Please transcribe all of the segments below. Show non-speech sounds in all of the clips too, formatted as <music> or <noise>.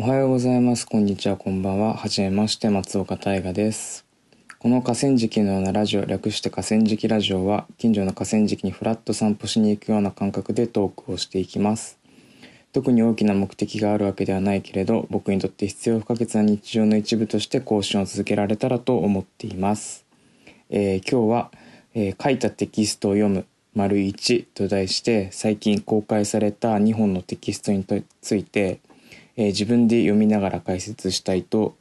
おはようございます。こんにちは。こんばんは。はじめまして、松岡大河です。この河川敷のようなラジオ、略して河川敷ラジオは、近所の河川敷にフラッと散歩しに行くような感覚でトークをしていきます。特に大きな目的があるわけではないけれど、僕にとって必要不可欠な日常の一部として更新を続けられたらと思っています。えー今日は、えー書いたテキストを読む丸1と題して最近公開された2本のテキストについて、えー自分で読みながら解説したいと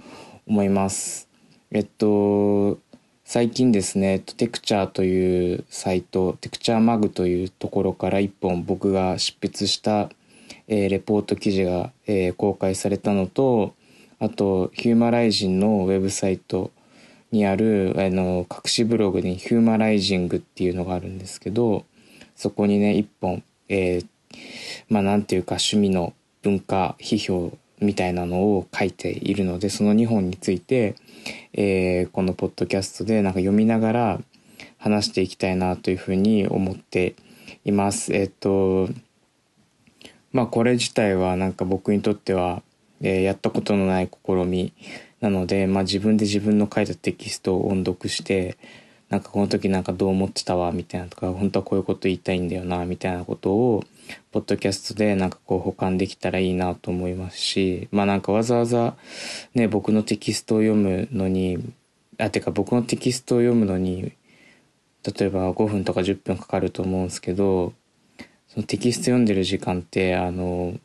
思います。えっと最近ですね、テクチャーというサイト、テクチャーマグというところから一本僕が執筆した、えーレポート記事が、えー公開されたのと、あとヒューマライジンのウェブサイトにあるあの隠しブログにヒューマライジングっていうのがあるんですけど、そこにね一本、えーまあなんていうか趣味の文化批評みたいなのを書いているのでその2本について、えーこのポッドキャストでなんか読みながら話していきたいなというふうに思っています。えっとまあこれ自体はなんか僕にとっては、えーやったことのない試みなので、まあ、自分で自分の書いたテキストを音読してなんかこの時なんかどう思ってたわみたいなとか本当はこういうこと言いたいんだよなみたいなことをポッドキャストでなんかこう保管できたらいいなと思いますしまあなんかわざわざね僕のテキストを読むのにあてか僕のテキストを読むのに例えば5分とか10分かかると思うんですけどそのテキスト読んでる時間ってあの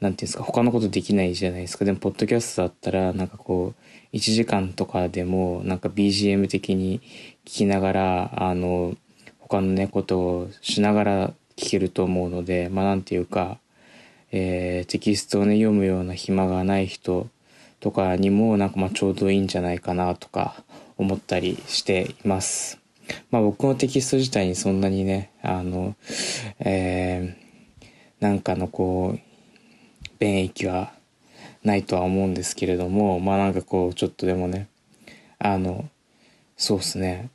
なんていうんですか他のことできないじゃないですか。でもポッドキャストだったらなんかこう1時間とかでもなんか BGM 的に聞きながらあの他のねことをしながら聞けると思うのでまあなんていうか、えーテキストをね読むような暇がない人とかにもなんかまあちょうどいいんじゃないかなとか思ったりしています。まあ僕のテキスト自体にそんなにねあの、えーなんかのこう便益はないとは思うんですけれどもまあなんかこうちょっとでもねあのそうっすね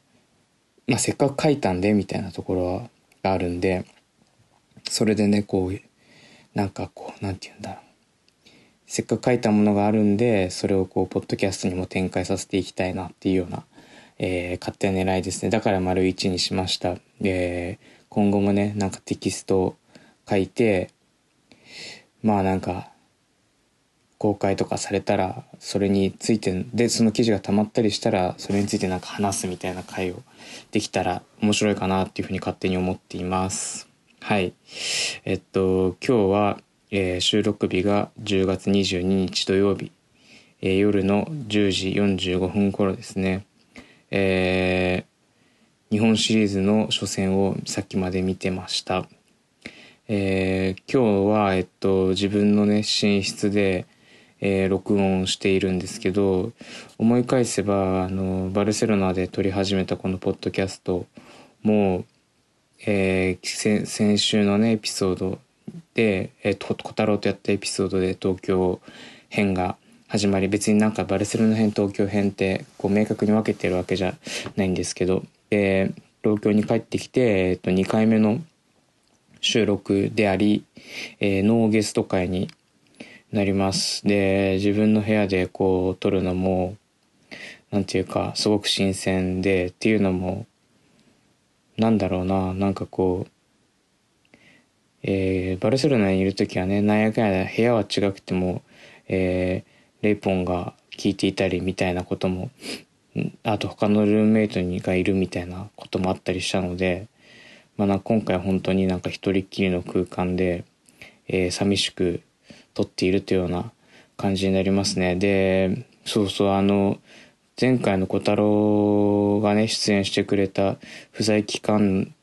まあせっかく書いたんでみたいなところはがあるんでそれでねこうなんかこうなんて言うんだろう。せっかく書いたものがあるんでそれをこうポッドキャストにも展開させていきたいなっていうような、えー勝手な狙いですね。だから丸1にしました、えー今後もねなんかテキストを書いてまあなんか公開とかされたらそれについてでその記事が溜まったりしたらそれについてなんか話すみたいな回をできたら面白いかなっていうふうに勝手に思っています。はい。えっと今日は、えー収録日が10月22日土曜日、えー夜の10時45分頃ですね。えー日本シリーズの初戦をさっきまで見てました。えー今日は、えっと、自分のね、寝室で、えー録音しているんですけど、思い返せば、あの、バルセロナで撮り始めたこのポッドキャストもう、えー先週のね、エピソードで、えー、と小太郎とやったエピソードで東京編が始まり、別になんかバルセロナ編、東京編って、こう明確に分けてるわけじゃないんですけど、で、東京に帰ってきて、えっと、2回目の収録であり、えーノーゲスト会になります。で、自分の部屋でこう撮るのも、なんていうか、すごく新鮮で、っていうのも、なんだろうな、なんかこう、えーバルセロナにいる時はね、なんやかんや部屋は違くても、えーレイポンが聞いていたりみたいなことも、あと他のルームメイトにがいるみたいなこともあったりしたので、まあ、な今回本当になんか一人っきりの空間で、えー寂しく撮っているというような感じになりますね。で、そうそう、あの、前回の小太郎がね、出演してくれた不在期間、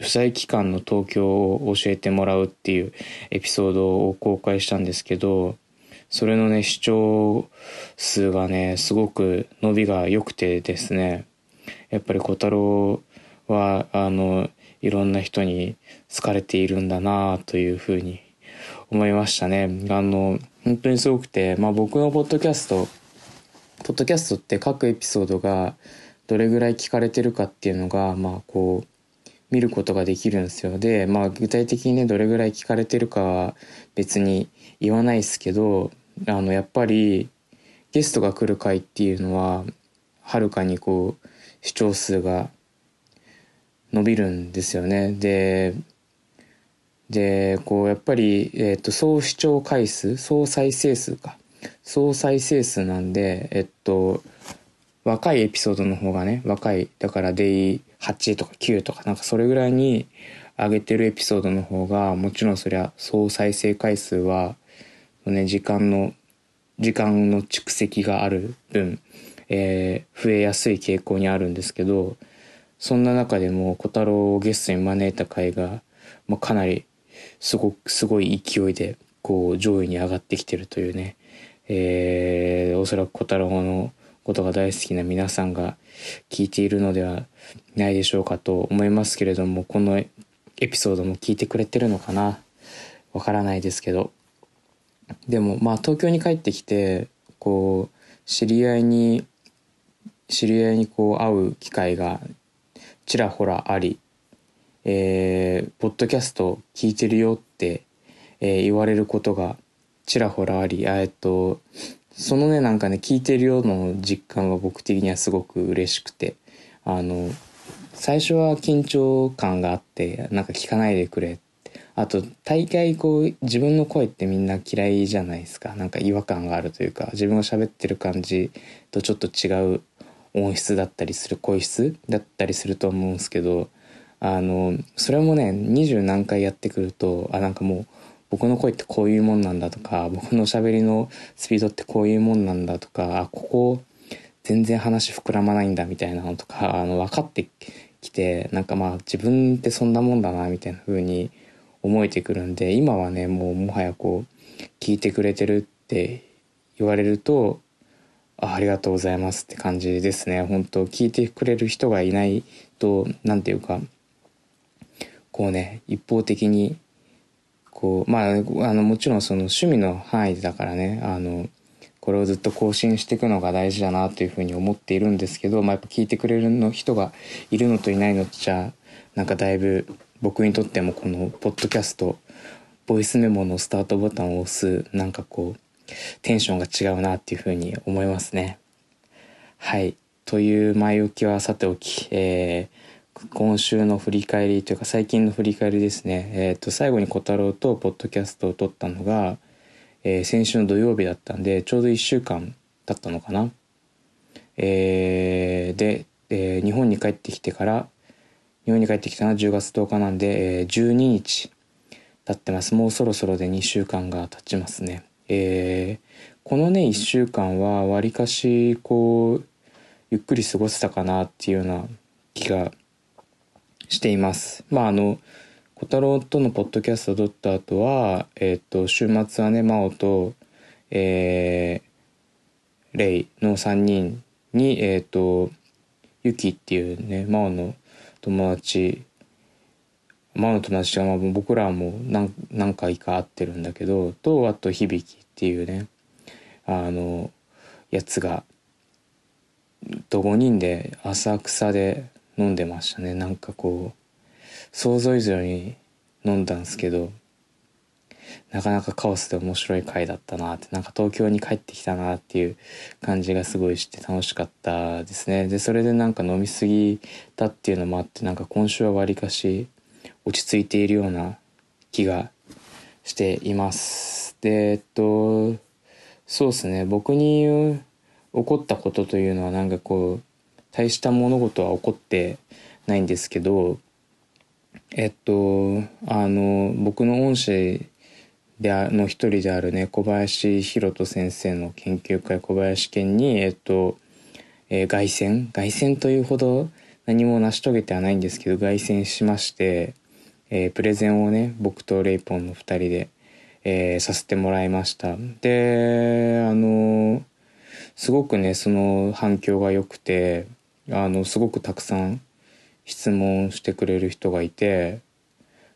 不在期間の東京を教えてもらうっていうエピソードを公開したんですけど、それのね、視聴数がね、すごく伸びが良くてですね、やっぱり小太郎は、あの、いろんな人に好かれているんだなというふうに思いましたね。あの、本当にすごくて、まあ僕のポッドキャスト、ポッドキャストって各エピソードがどれぐらい聞かれてるかっていうのが、まあこう、見ることができるんですよ。でまあ具体的にねどれぐらい聞かれてるかは別に言わないですけどあのやっぱりゲストが来る回っていうのははるかにこう視聴数が伸びるんですよね。ででこうやっぱり、えーと、総視聴回数総再生数か。総再生数なんでえっと若いエピソードの方がね若いだからデイ8とか9とかなんかそれぐらいに上げてるエピソードの方がもちろんそりゃ総再生回数は、ね、時間の時間の蓄積がある分、えー、増えやすい傾向にあるんですけどそんな中でも小太郎をゲストに招いた回が、まあ、かなりすごくすごい勢いでこう上位に上がってきてるというね、えー、おそらく小太郎のことが大好きな皆さんが聞いているのではないでしょうかと思いますけれどもこのエピソードも聞いてくれてるのかな？わからないですけど。でもまあ東京に帰ってきてこう知り合いに知り合いにこう会う機会がちらほらあり、えー、ポッドキャスト聞いてるよって、えー、言われることがちらほらあり、えっと、そのね、なんかね、聞いてるよの実感は僕的にはすごく嬉しくて、あの、最初は緊張感があって、なんか聞かないでくれ。あと、大概こう、自分の声ってみんな嫌いじゃないですか。なんか違和感があるというか、自分が喋ってる感じとちょっと違う音質だったりする声質だったりすると思うんですけどあのそれもね二十何回やってくるとあなんかもう僕の声ってこういうもんなんだとか僕の喋りのスピードってこういうもんなんだとかあここ全然話膨らまないんだみたいなのとかあの分かってきてなんかまあ自分ってそんなもんだなみたいな風に思えてくるんで今はねもうもはやこう聞いてくれてるって言われるとあありがとうございますって感じですね。本当聞いてくれる人がいないと何て言うかこうね一方的にこうまああのもちろんその趣味の範囲だからねあのこれをずっと更新していくのが大事だなというふうに思っているんですけど、まあ、やっぱ聞いてくれるの人がいるのといないのじゃなんかだいぶ僕にとってもこのポッドキャストボイスメモのスタートボタンを押すなんかこうテンションが違うなっていうふうに思いますね。はい。という前置きはさておき、えー、今週の振り返りというか最近の振り返りですね。えっ、ー、と、最後に小太郎とポッドキャストを撮ったのが、えー、先週の土曜日だったんで、ちょうど1週間経ったのかな。えー、で、えー、日本に帰ってきてから、日本に帰ってきたのは10月10日なんで、えー、12日経ってます。もうそろそろで2週間が経ちますね。えー、このね1週間はわりかしこうゆっくり過ごせたかなっていうような気がしています。まああの小太郎とのポッドキャストを撮った後は、えっ、ー、と週末はね真央と、えー、レイの3人にえっ、ー、とユキっていうね真央の友達真央の友達は僕らも何何回か会ってるんだけどとあと響っていうねあのやつがと5人で浅草で飲んでましたね。なんかこう想像以上に飲んだんですけどなかなかカオスで面白い回だったなってなんか東京に帰ってきたなっていう感じがすごいして楽しかったですね。でそれでなんか飲み過ぎたっていうのもあってなんか今週はわりかし落ち着いているような気がしています。でえっとそうですね。僕に起こったことというのはなんかこう大した物事は起こってないんですけどえっとあの僕の恩師での一人であるね小林弘人先生の研究会小林研にえっと、えー、凱旋？凱旋というほど何も成し遂げてはないんですけど凱旋しまして、えー、プレゼンをね僕とレイポンの2人でえー、させてもらいました。であのすごくねその反響が良くてあのすごくたくさん質問してくれる人がいて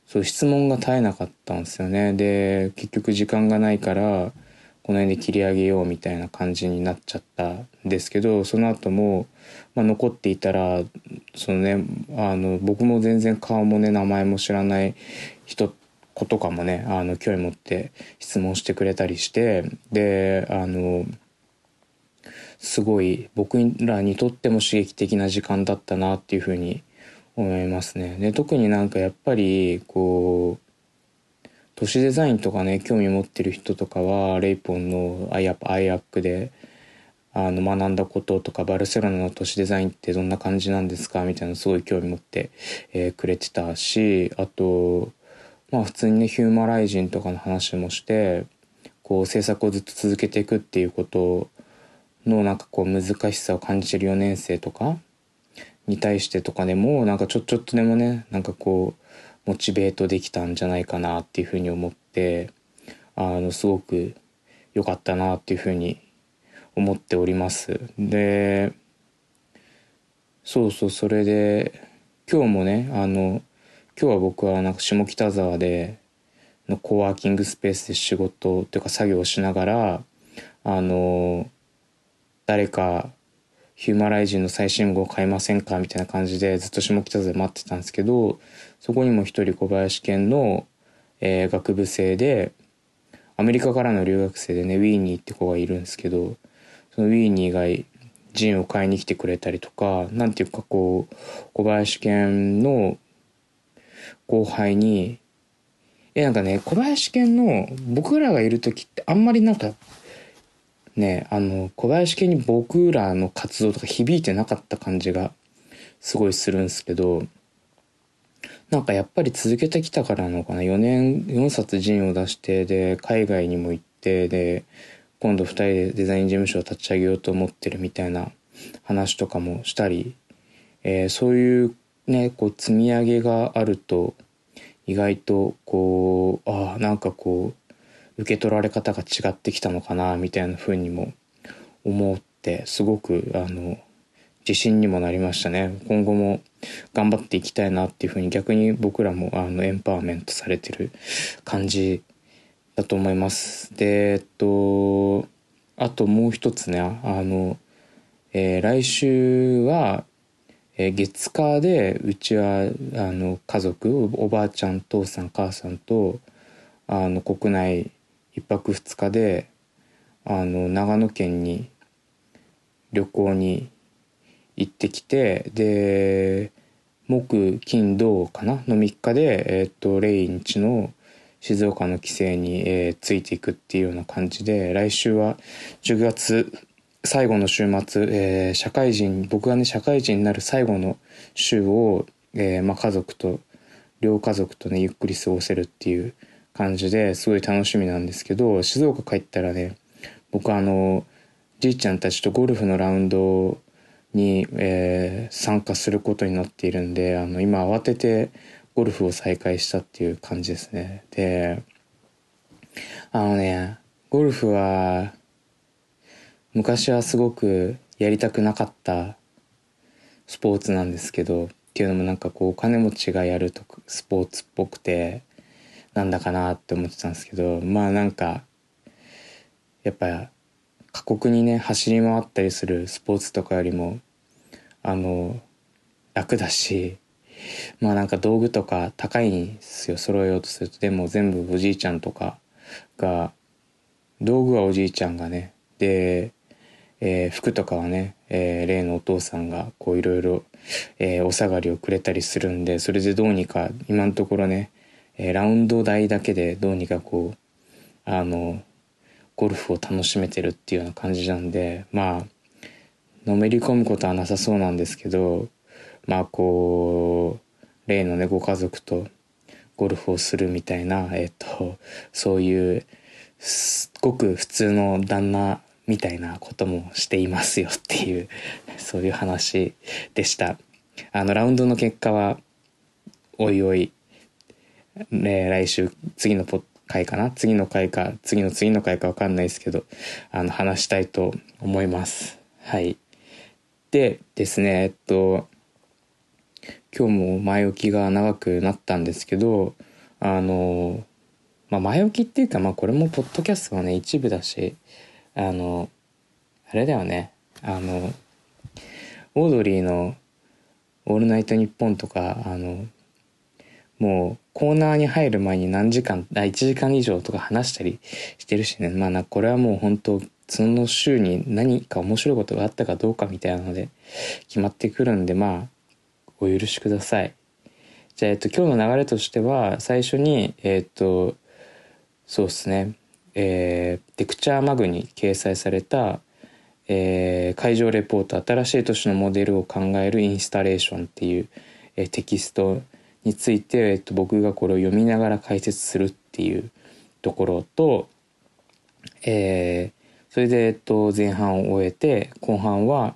そう質問が絶えなかったんですよね。で結局時間がないからこの辺で切り上げようみたいな感じになっちゃったんですけどその後も、まあ、残っていたらそのねあの僕も全然顔もね名前も知らない人子とかもねあの興味持って質問してくれたりしてであのすごい僕らにとっても刺激的な時間だったなっていうふうに思いますね。で特になんかやっぱりこう都市デザインとかね興味持ってる人とかはレイポンのアイアップアイアックであの学んだこととかバルセロナの都市デザインってどんな感じなんですかみたいなすごい興味持って、えー、くれてたしあとまあ普通にねヒューマライジンとかの話もしてこう制作をずっと続けていくっていうことのなんかこう難しさを感じてる4年生とかに対してとかでもなんかちょちょっとでもねなんかこうモチベートできたんじゃないかなっていうふうに思ってあのすごく良かったなっていうふうに思っております。でそうそうそれで今日もねあの今日は僕はなんか下北沢でのコワーキングスペースで仕事というか作業をしながらあの誰かヒューマライジンの最新号買いませんか？みたいな感じでずっと下北沢で待ってたんですけどそこにも一人小林県の、えー、学部生でアメリカからの留学生でねウィーニーって子がいるんですけどそのウィーニーがジンを買いに来てくれたりとかなんていうかこう小林県の後輩にえなんかね小林県の僕らがいる時ってあんまりなんかねあの小林家に僕らの活動とか響いてなかった感じがすごいするんですけどなんかやっぱり続けてきたからなのかな。4年4冊ジンを出してで海外にも行ってで今度2人でデザイン事務所を立ち上げようと思ってるみたいな話とかもしたり、えー、そういうねこう積み上げがあると意外とこうああなんかこう受け取られ方が違ってきたのかなみたいな風にも思ってすごくあの自信にもなりましたね。今後も頑張っていきたいなっていう風に逆に僕らもあのエンパワーメントされてる感じだと思います。でえっとあともう一つねあの、えー、来週は、えー、月火でうちはあの家族おばあちゃん父さん母さんとあの国内1泊2日であの長野県に旅行に行ってきてで木金土かな？の3日で、えーと、レインチの静岡の帰省に、えー、ついていくっていうような感じで来週は10月最後の週末、えー、社会人僕がね社会人になる最後の週を、えーまあ、家族と両家族とねゆっくり過ごせるっていう感じですごい楽しみなんですけど静岡帰ったらね僕あのじいちゃんたちとゴルフのラウンドに、えー、参加することになっているんであの今慌ててゴルフを再開したっていう感じですね。であのねゴルフは昔はすごくやりたくなかったスポーツなんですけどっていうのもなんかこうお金持ちがやるとスポーツっぽくてなんだかなって思ってたんですけどまあなんかやっぱ過酷にね走り回ったりするスポーツとかよりもあの楽だしまあなんか道具とか高いんですよ揃えようとすると。でも全部おじいちゃんとかが道具はおじいちゃんがねで、えー、服とかはね、えー、例のお父さんがこういろいろお下がりをくれたりするんでそれでどうにか今のところねえ、ラウンド代だけでどうにかこうあのゴルフを楽しめてるっていうような感じなんでまあのめり込むことはなさそうなんですけどまあこう例のねご家族とゴルフをするみたいなえっ、とそういうすっごく普通の旦那みたいなこともしていますよっていうそういう話でした。あのラウンドの結果はおいおいね、来週次の回かな？次の回か次の次の回か分かんないですけどあの話したいと思います。はい。でですねえっと今日も前置きが長くなったんですけどあのまあ前置きっていうかまあこれもポッドキャストのね一部だしあのあれだよね。あのオードリーの「オールナイトニッポン」とかあのもうコーナーに入る前に何時間あ1時間以上とか話したりしてるしね。まあなこれはもう本当その週に何か面白いことがあったかどうかみたいなので決まってくるんでまあお許しください。じゃあ、えっと、今日の流れとしては最初にえっとそうですね。えー、テクチャーマグに掲載された、えー、会場レポート新しい都市のモデルを考えるインスタレーションっていう、えー、テキストについて、えっと、僕がこれを読みながら解説するっていうところと、えー、それで、えっと、前半を終えて後半は、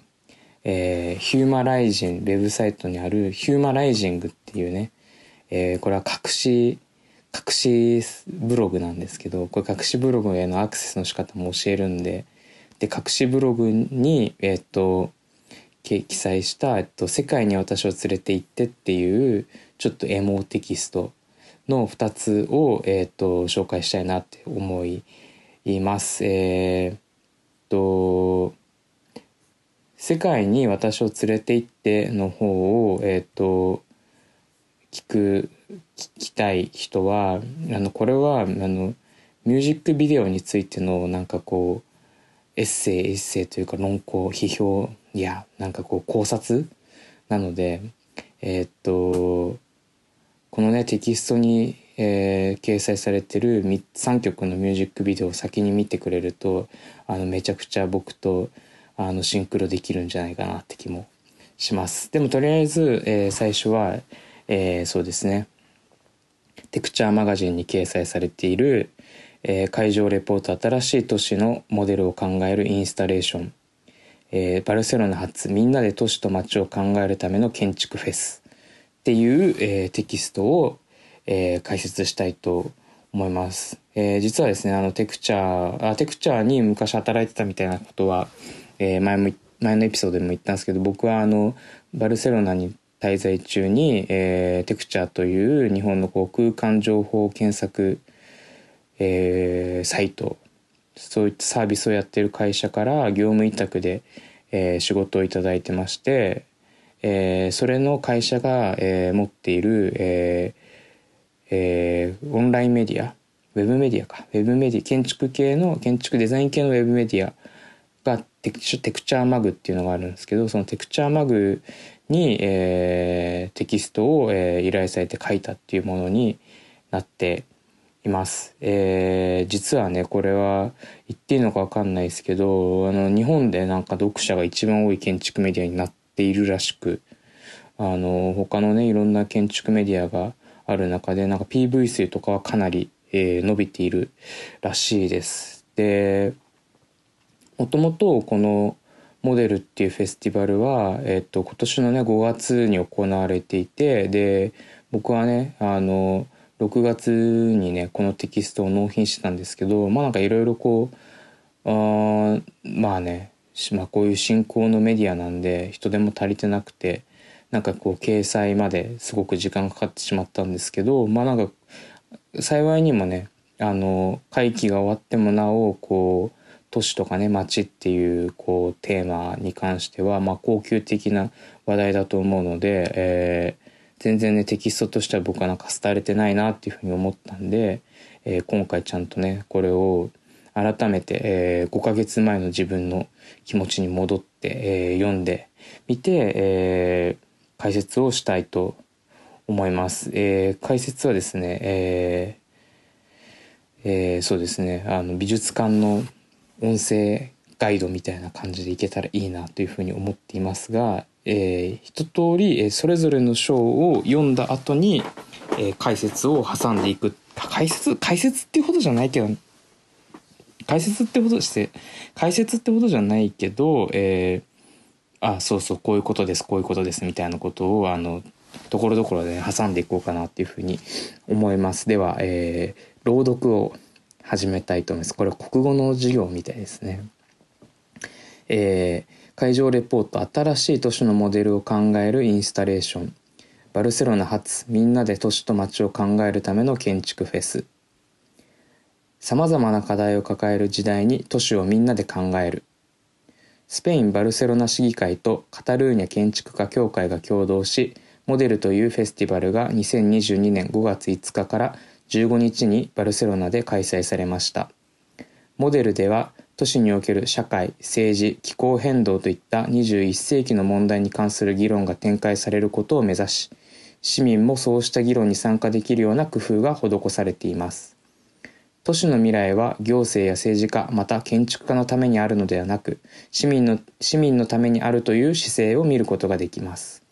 えー、ヒューマライジンウェブサイトにあるヒューマライジングっていうね、えー、これは隠し隠しブログなんですけどこれ隠しブログへのアクセスの仕方も教えるんでで隠しブログにえっと記載した、えっと「世界に私を連れて行って」っていうちょっとエモテキストの2つを、えっと紹介したいなって思います。えー、っと「世界に私を連れて行って」の方を、えっと聞く聞きたい人はあのこれはあのミュージックビデオについてのなんかこうエッセイエッセイというか論考批評いやなんかこう考察なのでえー、っとこのねテキストに、えー、掲載されてる3曲のミュージックビデオを先に見てくれるとあのめちゃくちゃ僕とあのシンクロできるんじゃないかなって気もします。でもとりあえず、えー、最初は、えー、そうですね。テクチャーマガジンに掲載されている、えー、会場レポート新しい都市のモデルを考えるインスタレーション、えー、バルセロナ発みんなで都市と街を考えるための建築フェス。っていう、えー、テキストを、えー、解説したいと思います。えー、実はですね、あのテクチャー、あテクチャーに昔働いてたみたいなことは、えー、前も、前のエピソードでも言ったんですけど、僕はあの、バルセロナに滞在中に、えー、テクチャーという日本のこう空間情報検索、えー、サイトそういったサービスをやってる会社から業務委託で、えー、仕事をいただいてまして、えー、それの会社が、えー、持っている、えーえー、オンラインメディアウェブメディアかウェブメディア建築系の建築デザイン系のウェブメディアが TECTURE MAG っていうのがあるんですけどその TECTURE MAG に、えー、テキストを、えー、依頼されて書いたっていうものになっています。えー、実はね、これは言っていいのかわかんないですけど、あの、日本でなんか読者が一番多い建築メディアになってているらしく、あの、他のね、いろんな建築メディアがある中で、なんか PV 数とかはかなり、えー、伸びているらしいです。で、もともとこの、モデルっていうフェスティバルは、えっと、今年のね5月に行われていてで僕はねあの6月にねこのテキストを納品してたんですけどまあなんかいろいろこうあまあね、まあ、こういう新興のメディアなんで人手も足りてなくてなんかこう掲載まですごく時間かかってしまったんですけどまあなんか幸いにもねあの会期が終わってもなおこう都市とかね街っていうこうテーマに関しては、まあ、高級的な話題だと思うので、えー、全然ねテキストとしては僕はなんか廃れてないなっていうふうに思ったんで、えー、今回ちゃんとねこれを改めて、えー、5ヶ月前の自分の気持ちに戻って、えー、読んでみて、えー、解説をしたいと思います。えー、解説はですね、ええー、そうですねあの美術館の音声ガイドみたいな感じでいけたらいいなというふうに思っていますが、えー、一通り、えそれぞれの章を読んだ後に、えー、解説を挟んでいく解説解説っていうほどじゃないけど解説ってことして解説ってことじゃないけど、えー、あそうそうこういうことですこういうことですみたいなことをあのところどころで挟んでいこうかなっていうふうに思いますでは、えー、朗読を始めたいと思います。これは国語の授業みたいですね。えー、会場レポート新しい都市のモデルを考えるインスタレーションバルセロナ発みんなで都市と街を考えるための建築フェスさまざまな課題を抱える時代に都市をみんなで考える。スペイン・バルセロナ市議会とカタルーニャ建築家協会が共同しモデルというフェスティバルが2022年5月5日から15日にバルセロナで開催されました。モデルでは都市における社会政治気候変動といった21世紀の問題に関する議論が展開されることを目指し市民もそうした議論に参加できるような工夫が施されています。都市の未来は行政や政治家また建築家のためにあるのではなく市民の市民のためにあるという姿勢を見ることができます。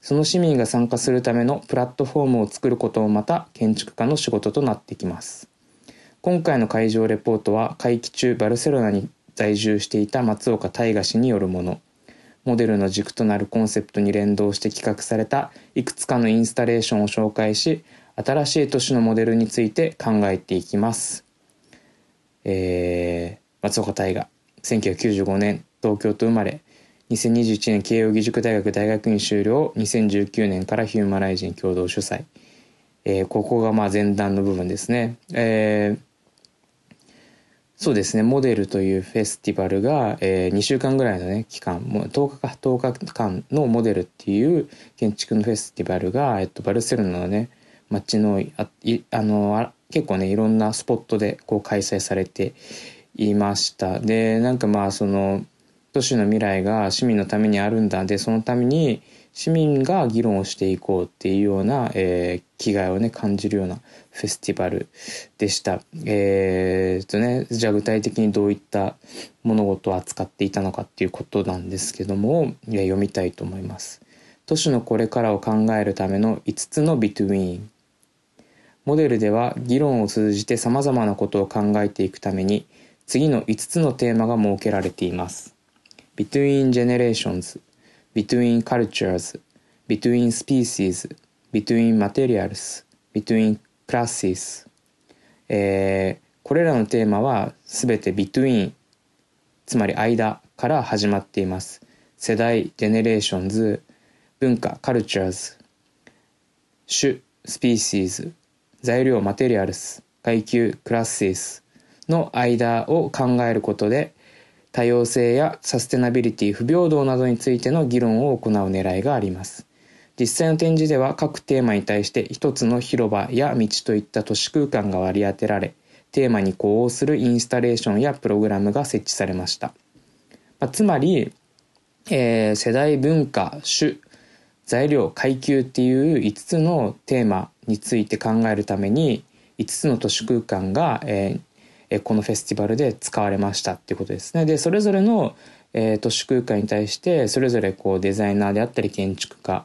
その市民が参加するためのプラットフォームを作ることもまた建築家の仕事となってきます。今回の会場レポートは会期中バルセロナに在住していた松岡大賀氏によるもの。モデルの軸となるコンセプトに連動して企画されたいくつかのインスタレーションを紹介し新しい都市のモデルについて考えていきます、えー、松岡大賀1995年東京と生まれ2021年慶應義塾大学大学院修了2019年からヒューマライジン共同主催、えー、ここがまあ前段の部分ですね、えーそうですね、モデルというフェスティバルが、えー、2週間ぐらいのね、期間、もう10日か、10日間のモデルっていう建築のフェスティバルが、えっと、バルセロナのね、街の、ああの、結構ね、いろんなスポットでこう開催されていました。で、なんかまあ、その、都市の未来が市民のためにあるんだ。で、そのために、市民が議論をしていこうっていうような、えー、気概をね感じるようなフェスティバルでした。えー、とねじゃあ具体的にどういった物事を扱っていたのかっていうことなんですけども読みたいと思います。都市のこれからを考えるための5つのビトゥインモデルでは議論を通じてさまざまなことを考えていくために次の5つのテーマが設けられています。Between Generations between cultures, between species, between materials, between classes、えー、これらのテーマはすべて between つまり間から始まっています世代 generations 文化 cultures 種 species 材料 materials 階級 classes の間を考えることで多様性やサステナビリティ不平等などについての議論を行う狙いがあります。実際の展示では各テーマに対して一つの広場や道といった都市空間が割り当てられテーマに呼応するインスタレーションやプログラムが設置されました、まあ、つまり、えー、世代文化種材料階級っていう5つのテーマについて考えるために5つの都市空間が、えー、えこのフェスティバルで使われましたっていうことですね。でそれぞれの、えー、都市空間に対してそれぞれこうデザイナーであったり建築家、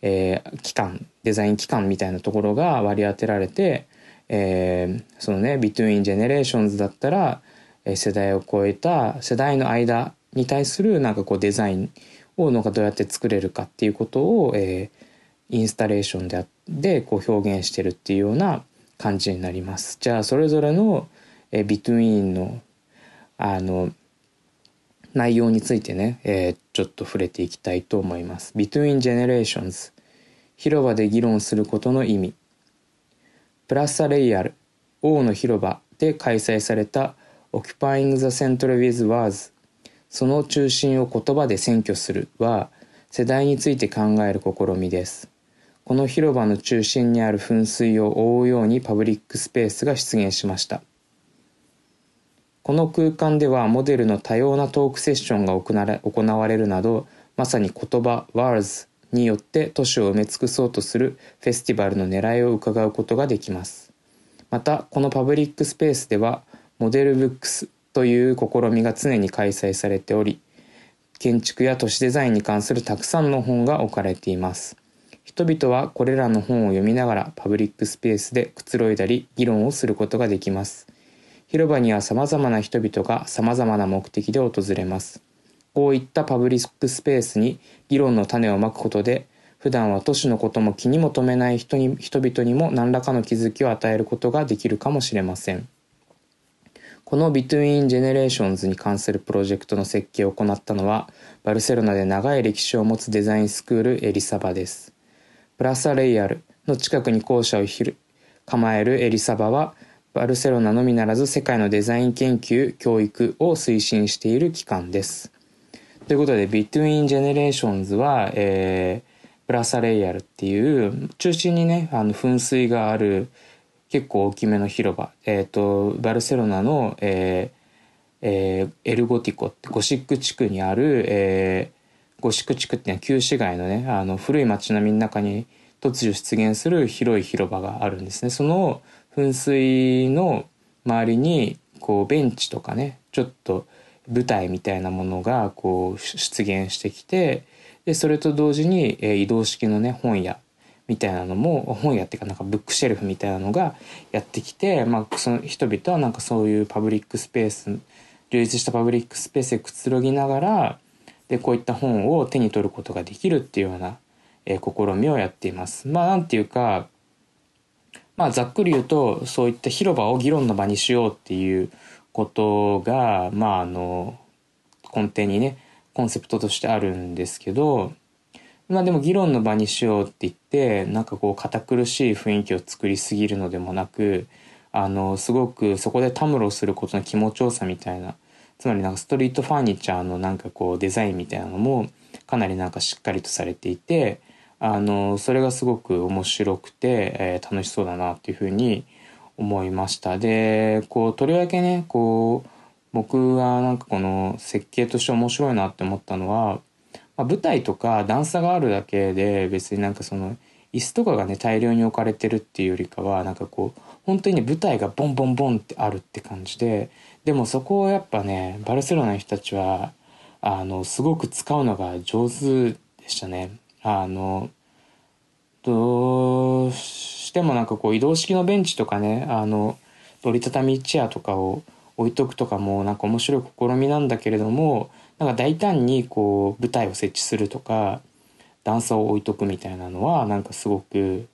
えー、機関デザイン機関みたいなところが割り当てられて、えー、そのね Between Generations だったら、え、世代を超えた世代の間に対するなんかこうデザインをなんかどうやって作れるかっていうことを、えー、インスタレーションででこう表現してるっていうような感じになります。じゃあそれぞれのえー、ビトゥインのあの内容についてね、えー、ちょっと触れていきたいと思います。Between Generations 広場で議論することの意味プラッサレイヤル王の広場で開催された Occupying the Central with Words その中心を言葉で占拠するは世代について考える試みです。この広場の中心にある噴水を覆うようにパブリックスペースが出現しました。この空間ではモデルの多様なトークセッションが行われるなどまさに言葉 Words によって都市を埋め尽くそうとするフェスティバルの狙いを伺うことができますまたこのパブリックスペースではモデルブックスという試みが常に開催されており建築や都市デザインに関するたくさんの本が置かれています人々はこれらの本を読みながらパブリックスペースでくつろいだり議論をすることができます広場には様々な人々が様々な目的で訪れます。こういったパブリックスペースに議論の種をまくことで、普段は都市のことも気にも留めない人に人々にも何らかの気づきを与えることができるかもしれません。この Between Generations に関するプロジェクトの設計を行ったのは、バルセロナで長い歴史を持つデザインスクールエリサバです。プラサレイアルの近くに校舎を構えるエリサバは、バルセロナのみならず世界のデザイン研究教育を推進している機関ですということで Between Generations は、えー、プラサレイヤルっていう中心にねあの噴水がある結構大きめの広場。え、ー、とバルセロナの、えーえー、エルゴティコってゴシック地区にある、えー、ゴシック地区っていうのは旧市街のねあの古い町並みの中に突如出現する広い広場があるんですね。その噴水の周りにこうベンチとかねちょっと舞台みたいなものがこう出現してきてでそれと同時に、えー、移動式のね本屋みたいなのも本屋っていうかなんかブックシェルフみたいなのがやってきて、まあ、その人々はなんかそういうパブリックスペース充実したパブリックスペースでくつろぎながらでこういった本を手に取ることができるっていうような、え、試みをやっています。まあなんていうかまあざっくり言うとそういった広場を議論の場にしようっていうことがまああの根底にねコンセプトとしてあるんですけどまあでも議論の場にしようって言ってなんかこう堅苦しい雰囲気を作りすぎるのでもなくあのすごくそこでたむろすることの気持ちよさみたいなつまりなんかストリートファーニチャーのなんかこうデザインみたいなのもかなりなんかしっかりとされていてあのそれがすごく面白くて、えー、楽しそうだなっていうふうに思いました。でこうとりわけねこう僕はなんかこの設計として面白いなって思ったのは、まあ、舞台とか段差があるだけで別になんかその椅子とかがね大量に置かれてるっていうよりかはなんかこう本当にね舞台がボンボンボンってあるって感じででもそこをやっぱねバルセロナの人たちはあのすごく使うのが上手でしたね。あのどうしてもなんかこう移動式のベンチとかねあの折りたたみチェアとかを置いとくとかもなんか面白い試みなんだけれどもなんか大胆にこう舞台を設置するとか段差を置いとくみたいなのはなんかすごく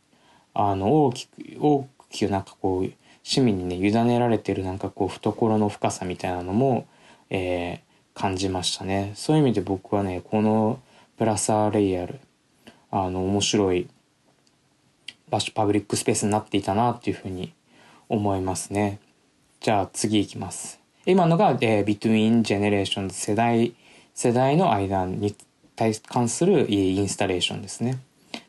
あの大きく大きくなんかこう市民にね委ねられてるなんかこう懐の深さみたいなのも、えー、感じましたね。そういう意味で僕はねこのプラサーレイヤルあの面白い場所パブリックスペースになっていたなっていうふうに思いますね。じゃあ次いきます。今のが、えー、Between Generations 世代世代の間に対関するインスタレーションですね。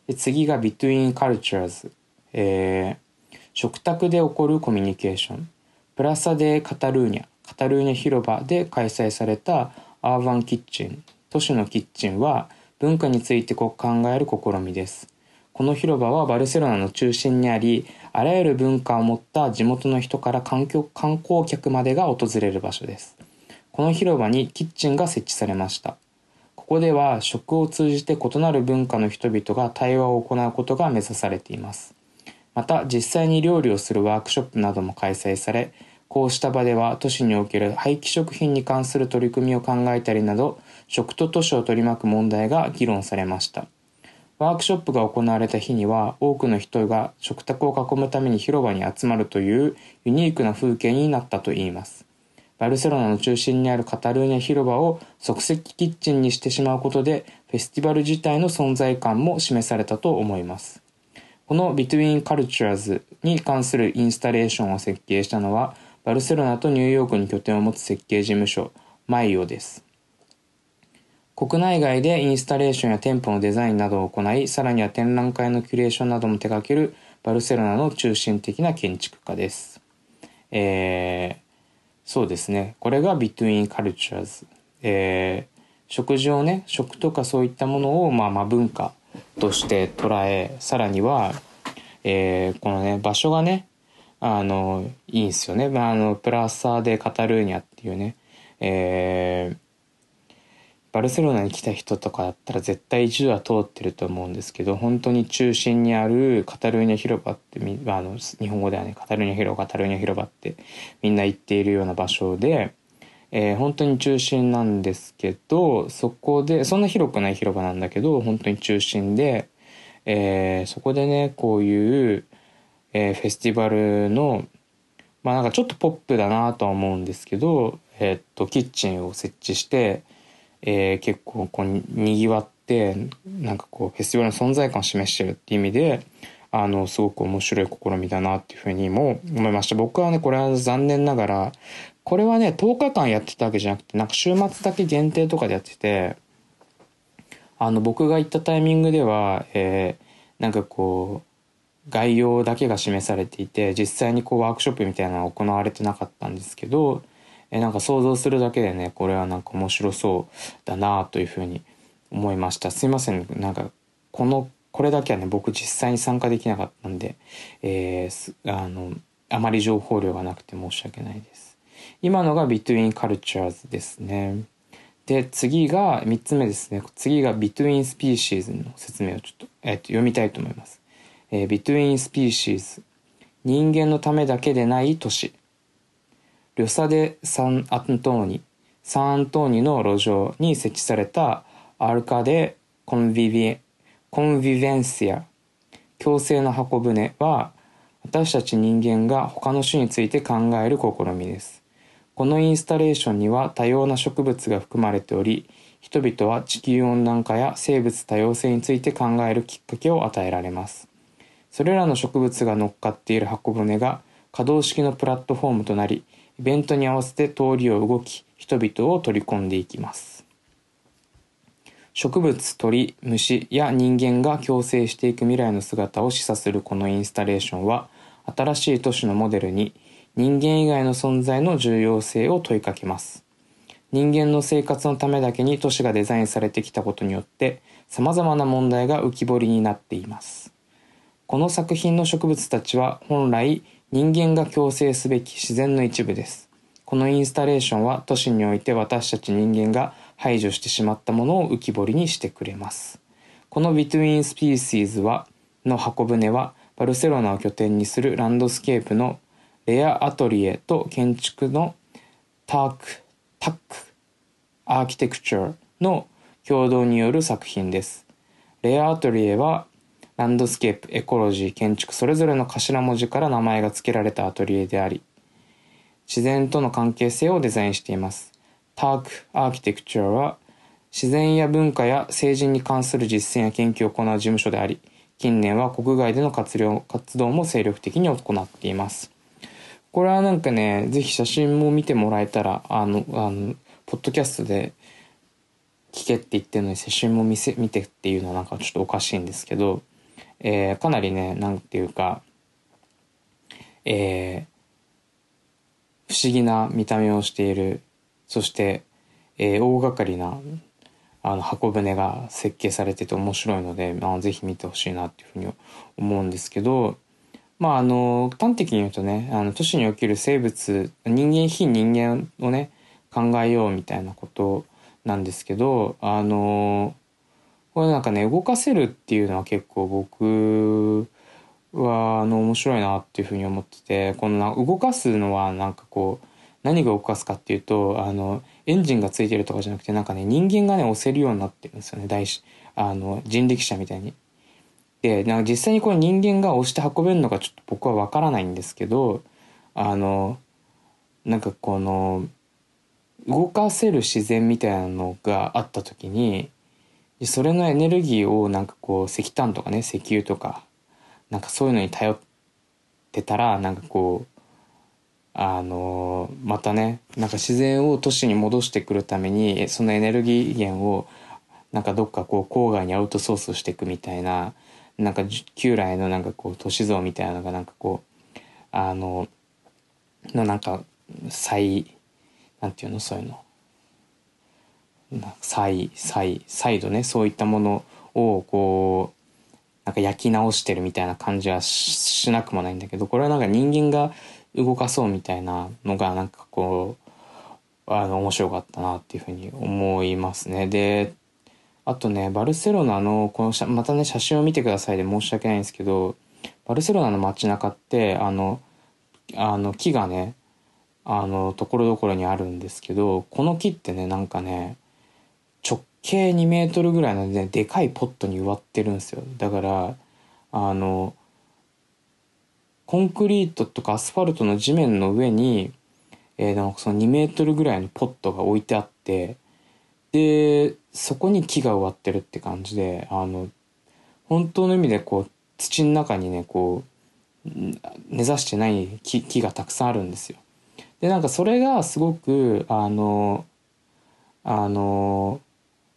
で次が Between Cultures、えー、食卓で起こるコミュニケーション。プラサ・デ・カタルーニャカタルーニャ広場で開催されたアーバンキッチン都市のキッチンは文化について考える試みです。この広場はバルセロナの中心にありあらゆる文化を持った地元の人から観光客までが訪れる場所です。この広場にキッチンが設置されました。ここでは食を通じて異なる文化の人々が対話を行うことが目指されています。また実際に料理をするワークショップなども開催されこうした場では都市における廃棄食品に関する取り組みを考えたりなど食と都市を取り巻く問題が議論されました。ワークショップが行われた日には多くの人が食卓を囲むために広場に集まるというユニークな風景になったといいますバルセロナの中心にあるカタルーニャ広場を即席キッチンにしてしまうことでフェスティバル自体の存在感も示されたと思いますこの Between Cultures に関するインスタレーションを設計したのは、バルセロナとニューヨークに拠点を持つ設計事務所、マイオです。国内外でインスタレーションや店舗のデザインなどを行い、さらには展覧会のキュレーションなども手掛けるバルセロナの中心的な建築家です。えー、そうですね。これが Between Cultures。えー、食事をね、食とかそういったものを、まあまあ文化、として捉えさらには、えー、このね場所がねあのいいんですよね、まあ、あのプラサーデ・カタルーニャっていうね、えー、バルセロナに来た人とかだったら絶対一度は通ってると思うんですけど本当に中心にあるカタルーニャ広場ってあの日本語ではねカタルーニャ広場カタルーニャ広場ってみんな言っているような場所で。えー、本当に中心なんですけどそこでそんな広くない広場なんだけど本当に中心で、えー、そこでねこういう、えー、フェスティバルのまあなんかちょっとポップだなとは思うんですけど、えー、っとキッチンを設置して、えー、結構こうにぎわってなんかこうフェスティバルの存在感を示してるっていう意味であの、すごく面白い試みだなっていうふうにも思いました。僕はね、これは残念ながら、これはね、10日間やってたわけじゃなくて、なんか週末だけ限定とかでやってて、あの、僕が行ったタイミングでは、えー、なんかこう、概要だけが示されていて、実際にこうワークショップみたいなのは行われてなかったんですけど、え、なんか想像するだけでね、これはなんか面白そうだなというふうに思いました。すいません、なんか、この、これだけはね、僕実際に参加できなかったんで、えー、あの、あまり情報量がなくて申し訳ないです。今のが Between Cultures ですね。で、次が、3つ目ですね。次が Between Species の説明をちょっと、えー、と読みたいと思います。えー、Between Species 人間のためだけでない都市。リョサデ・サンアントーニ、サンアントーニの路上に設置されたアルカデ・コンビビコンビベンシア、共生の箱舟は、私たち人間が他の種について考える試みです。このインスタレーションには多様な植物が含まれており、人々は地球温暖化や生物多様性について考えるきっかけを与えられます。それらの植物が乗っかっている箱舟が可動式のプラットフォームとなり、イベントに合わせて通りを動き、人々を取り込んでいきます。植物、鳥、虫や人間が共生していく未来の姿を示唆するこのインスタレーションは、新しい都市のモデルに人間以外の存在の重要性を問いかけます。人間の生活のためだけに都市がデザインされてきたことによって様々な問題が浮き彫りになっています。この作品の植物たちは本来人間が共生すべき自然の一部です。このインスタレーションは都市において私たち人間が排除してしまったものを浮き彫りにしてくれます。この Between Species はの箱舟はバルセロナを拠点にするランドスケープのレアアトリエと建築のターク、タック、アーキテクチャーの共同による作品です。レアアトリエはランドスケープ、エコロジー、建築それぞれの頭文字から名前が付けられたアトリエであり、自然との関係性をデザインしています。ターク・アーキテクチャーは自然や文化や政治に関する実践や研究を行う事務所であり、近年は国外での活活動も精力的に行っています。これはなんかね、ぜひ写真も見てもらえたら、あの、あの、ポッドキャストで聞けって言ってるのに写真も見せ、見てっていうのはなんかちょっとおかしいんですけど、えー、かなりね、なんていうか、えー、不思議な見た目をしている、そして、えー、大掛かりな、あの、箱舟が設計されてて面白いので、まあ、ぜひ見てほしいなっていうふうに思うんですけど、まああの端的に言うとねあの都市における生物人間非人間をね考えようみたいなことなんですけどあのこれなんかね動かせるっていうのは結構僕はあの面白いなっていうふうに思っててこの動かすのはなんかこう何が動かすかっていうとあのエンジンがついてるとかじゃなくてなんかね人間がね押せるようになってるんですよね大あの人力車みたいに。で、なんか実際にこれ人間が押して運べるのかちょっと僕はわからないんですけど、あの、なんかこの、動かせる自然みたいなのがあった時に、それのエネルギーをなんかこう石炭とかね、石油とか、なんかそういうのに頼ってたら、なんかこう、あのまたねなんか自然を都市に戻してくるためにそのエネルギー源をなんかどっかこう郊外にアウトソースしていくみたいななんか旧来のなんかこう都市像みたいなのがなんかこうあののなんか再なんていうの？そういうの。再再再度ねそういったものをこうなんか焼き直してるみたいな感じはしなくもないんだけどこれはなんか人間が動かそうみたいなのがなんかこうあの面白かったなっていうふうに思いますね。であとね、バルセロナの、このまたね、写真を見てくださいで申し訳ないんですけど、バルセロナの街中って、あの、あの木がね、あの、ところどころにあるんですけど、この木ってね、なんかね、径2メートルぐらいのね、でかいポットに植わってるんですよ。だから、あの、コンクリートとかアスファルトの地面の上に、えー、なんかその2メートルぐらいのポットが置いてあって、で、そこに木が植わってるって感じで、あの、本当の意味でこう、土の中にねこう根ざしてない木木がたくさんあるんですよ。でなんかそれがすごくあのあの、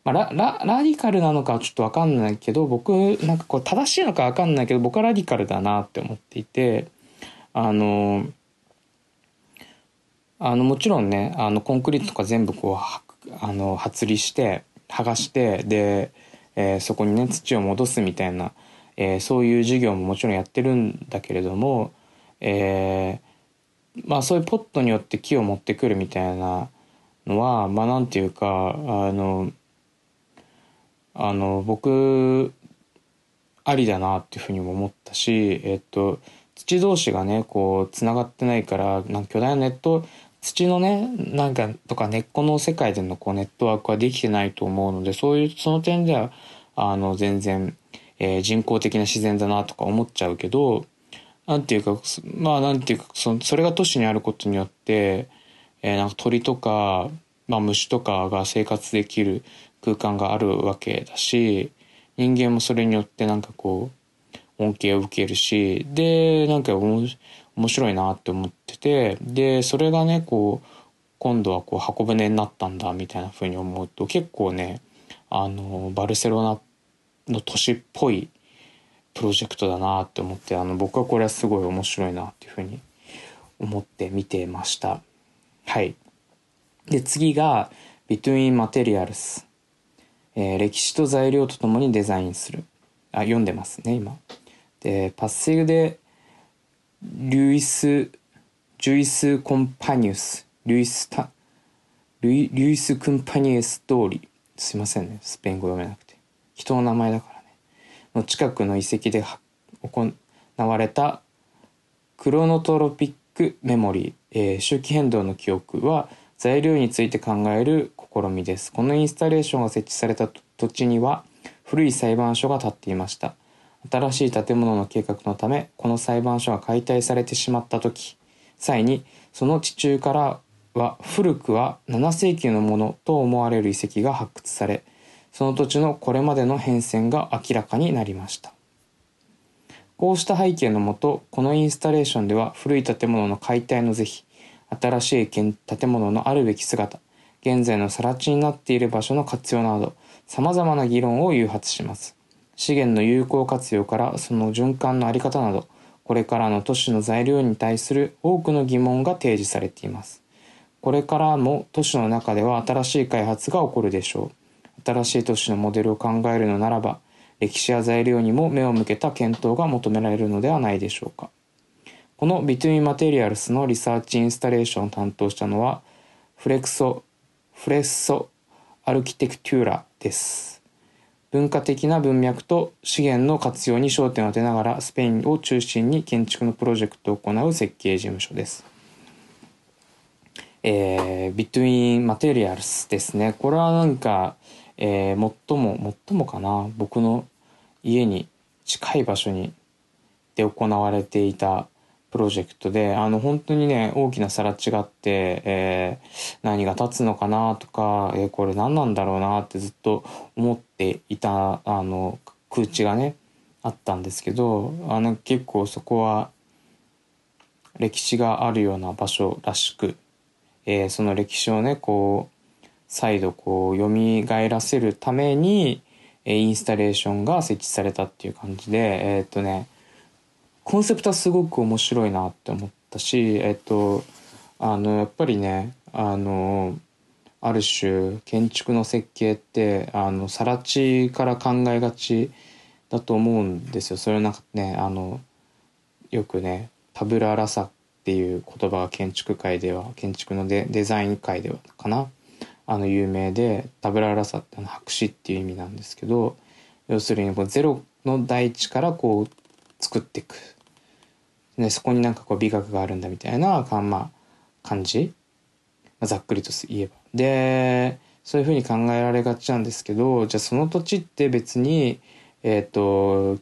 まあ、ラララディカルなのかちょっと分かんないけど僕なんかこう正しいのか分かんないけど僕はラディカルだなって思っていてあのあのもちろんねあのコンクリートとか全部こうあの発離して剥がしてで、えー、そこにね土を戻すみたいな、えー、そういう授業ももちろんやってるんだけれども、えー、まあそういうポットによって木を持ってくるみたいなのはまあなんていうかあのあの僕ありだなっていうふうにも思ったしえっと土同士がねこうつながってないからなんか巨大なネット土のねなんかとか根っこの世界でのこうネットワークはできてないと思うのでそういうその点ではあの全然、えー、人工的な自然だなとか思っちゃうけどなんていうかまあなんていうかそそれが都市にあることによって、えー、なんか鳥とか、まあ、虫とかが生活できる空間があるわけだし人間もそれによってなんかこう恩恵を受けるしでなんか面白いなって思っててでそれがねこう今度はこう箱舟になったんだみたいな風に思うと結構ねあのバルセロナの都市っぽいプロジェクトだなって思ってあの僕はこれはすごい面白いなっていうふうに思って見てました。はい。で次が Between Materials、えー、歴史と材料とともにデザインする。あ読んでますね今。でパッセグでルイスジュイス・コンパニュス。ルイスタルイルイス・コンパニュス通り。すいませんねスペイン語読めなくて。人の名前だからね。の近くの遺跡で行われたクロノトロピックメモリー、えー、周期変動の記憶は材料について考える試みです。このインスタレーションが設置された土地には古い裁判所が建っていました。新しい建物の計画のためこの裁判所が解体されてしまった時際にその地中からは古くは7世紀のものと思われる遺跡が発掘されその土地のこれまでの変遷が明らかになりました。こうした背景のもとこのインスタレーションでは古い建物の解体の是非新しい建物のあるべき姿現在の更地になっている場所の活用などさまざまな議論を誘発します。資源の有効活用からその循環の在り方などこれからの都市の材料に対する多くの疑問が提示されています。これからも都市の中では新しい開発が起こるでしょう。新しい都市のモデルを考えるのならば歴史や材料にも目を向けた検討が求められるのではないでしょうか。この Between Materials のリサーチインスタレーションを担当したのはフレクソフレッソアルキテクテューラです。文化的な文脈と資源の活用に焦点を当てながらスペインを中心に建築のプロジェクトを行う設計事務所です。えー、Between Materials ですね。これはなんか、えー、最も、最もかな、僕の家に近い場所に、で行われていたプロジェクトで、あの、本当にね、大きな皿違って、えー、何が立つのかなとか、えー、これ何なんだろうなってずっと思っていた、あの、空地がね、あったんですけど、あの、結構そこは、歴史があるような場所らしく、えー、その歴史をねこう再度こう蘇らせるために、え、インスタレーションが設置されたっていう感じでえ、っとねコンセプトはすごく面白いなって思ったしえ、っとあのやっぱりねあのある種建築の設計ってあの更地から考えがちだと思うんですよ。それなんかねあのよくねタブララサっていう言葉が建築界では建築のデデザイン界ではかなあの有名でタブララサってあの白紙っていう意味なんですけど要するにこうゼロの大地からこう作っていく、ね、そこになんかこう美学があるんだみたいな、まあ、感じ、まあ、ざっくりと言えば。でそういうふうに考えられがちなんですけどじゃあその土地って別にえっ、ー、と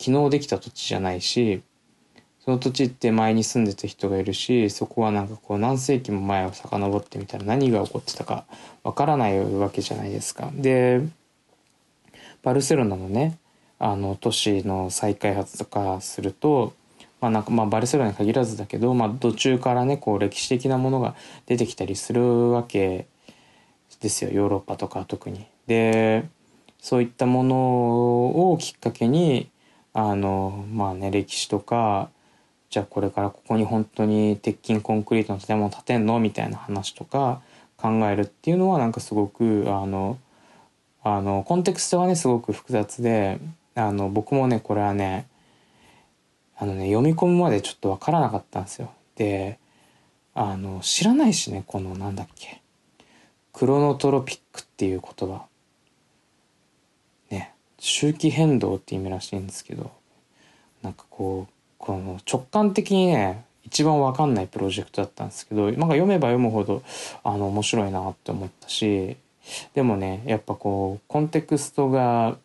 昨日できた土地じゃないしその土地って前に住んでた人がいるしそこはなんかこう何世紀も前を遡ってみたら何が起こってたかわからないわけじゃないですか。でバルセロナのねあの都市の再開発とかすると、まあ、なんかまあバルセロナに限らずだけど、まあ、途中からねこう歴史的なものが出てきたりするわけですよヨーロッパとか特に。でそういったものをきっかけにあのまあね歴史とかじゃあこれからここに本当に鉄筋コンクリートの建物建てんの？みたいな話とか考えるっていうのはなんかすごくあのあのコンテクストはねすごく複雑であの僕もねこれはねあのね読み込むまでちょっと分からなかったんですよ。であの知らないしねこのなんだっけ。クロノトロピックっていう言葉。ね周期変動って意味らしいんですけど。なんかこうこの直感的にね一番分かんないプロジェクトだったんですけどなんか読めば読むほどあの面白いなって思ったしでもねやっぱこうコンテクストが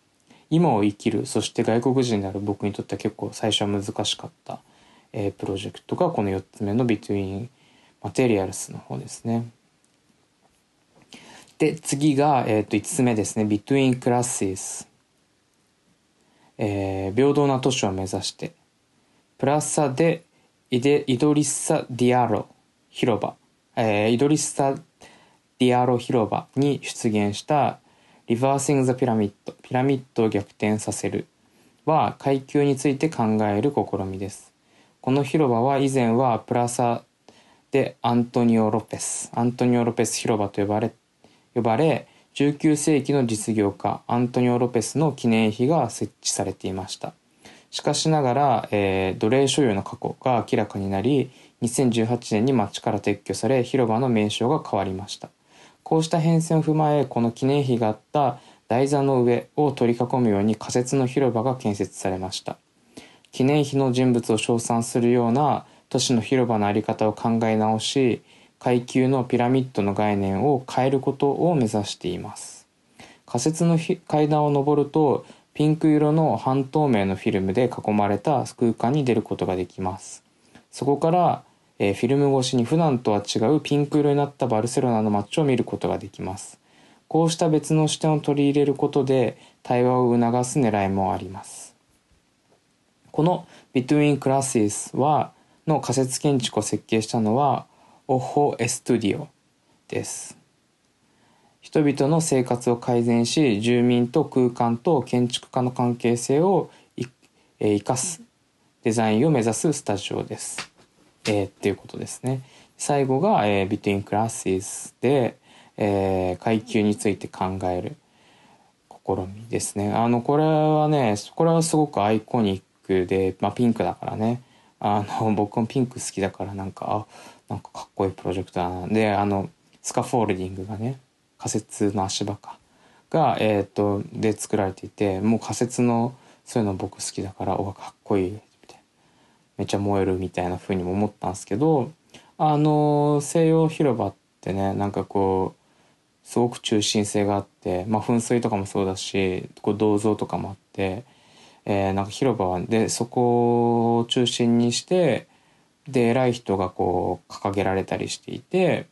今を生きるそして外国人である僕にとっては結構最初は難しかった、えー、プロジェクトがこの4つ目の Between Materials の方ですね。で次が、えー、と5つ目ですね。Between Classes えー、平等な都市を目指してプラサでイデイドリッサ・ディアロ広場、えー、イドリッサ・ディアロ広場に出現したリバーシング・ザ・ピラミッドピラミッドを逆転させるは階級について考える試みです。この広場は以前はプラサでアントニオ・ロペスアントニオ・ロペス広場と呼ばれ呼ばれ19世紀の実業家アントニオ・ロペスの記念碑が設置されていました。しかしながら、えー、奴隷所有の過去が明らかになり2018年に町から撤去され広場の名称が変わりました。こうした変遷を踏まえこの記念碑があった台座の上を取り囲むように仮設の広場が建設されました。記念碑の人物を称賛するような都市の広場の在り方を考え直し階級のピラミッドの概念を変えることを目指しています。仮設の階段を上るとピンク色の半透明のフィルムで囲まれた空間に出ることができます。そこから、えー、フィルム越しに普段とは違うピンク色になったバルセロナの街を見ることができます。こうした別の視点を取り入れることで対話を促す狙いもあります。この Between Classes はの仮設建築を設計したのはオホエストゥディオです。人々の生活を改善し住民と空間と建築家の関係性を生かすデザインを目指すスタジオです。えー、っていうことですね。最後が、えー、Between Classes で、えー、階級について考える試みですね。あの、これはね、これはすごくアイコニックで、まあピンクだからね。あの、<laughs> 僕もピンク好きだからなんか、あ、なんかかっこいいプロジェクターであのスカフォールディングがね仮設の足場かが、えーと、で作られていてもう仮設のそういうの僕好きだからおかっこいいめっちゃ燃えるみたいな風にも思ったんですけどあの西洋広場ってねなんかこうすごく中心性があって、まあ、噴水とかもそうだしこう銅像とかもあって、えー、なんか広場はでそこを中心にしてで偉い人がこう掲げられたりしていて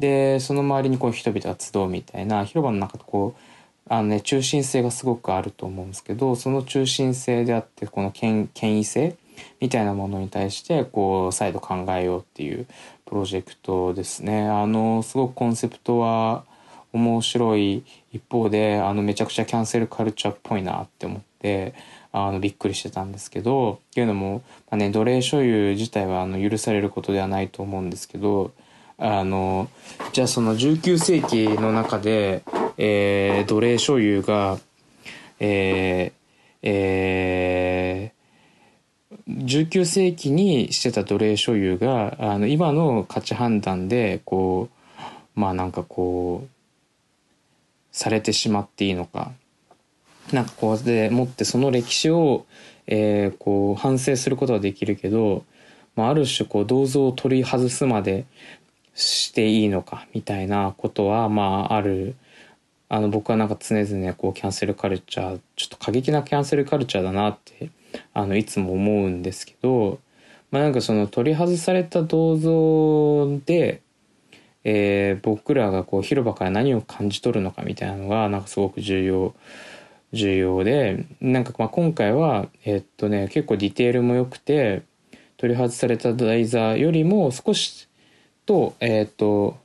でその周りにこう人々が集うみたいな広場の中でこうあのね中心性がすごくあると思うんですけどその中心性であってこの権権威性みたいなものに対してこう再度考えようっていうプロジェクトですね。あのすごくコンセプトは面白い一方であのめちゃくちゃキャンセルカルチャーっぽいなって思ってあのびっくりしてたんですけどっていうのも、まあね、奴隷所有自体はあの許されることではないと思うんですけどあのじゃあその19世紀の中で、えー、奴隷所有がえー、えー、19世紀にしてた奴隷所有があの今の価値判断でこうまあなんかこうされてしまっていいのか。なんかこうでもってその歴史を、えー、こう反省することはできるけど、まあ、ある種こう銅像を取り外すまでしていいのかみたいなことはまあある。あの僕はなんか常々こうキャンセルカルチャーちょっと過激なキャンセルカルチャーだなってあのいつも思うんですけど、まあ、なんかその取り外された銅像で、えー、僕らがこう広場から何を感じ取るのかみたいなのがなんかすごく重要重要でなんかまあ今回はえっとね結構ディテールも良くて取り外された台座よりも少しとえっと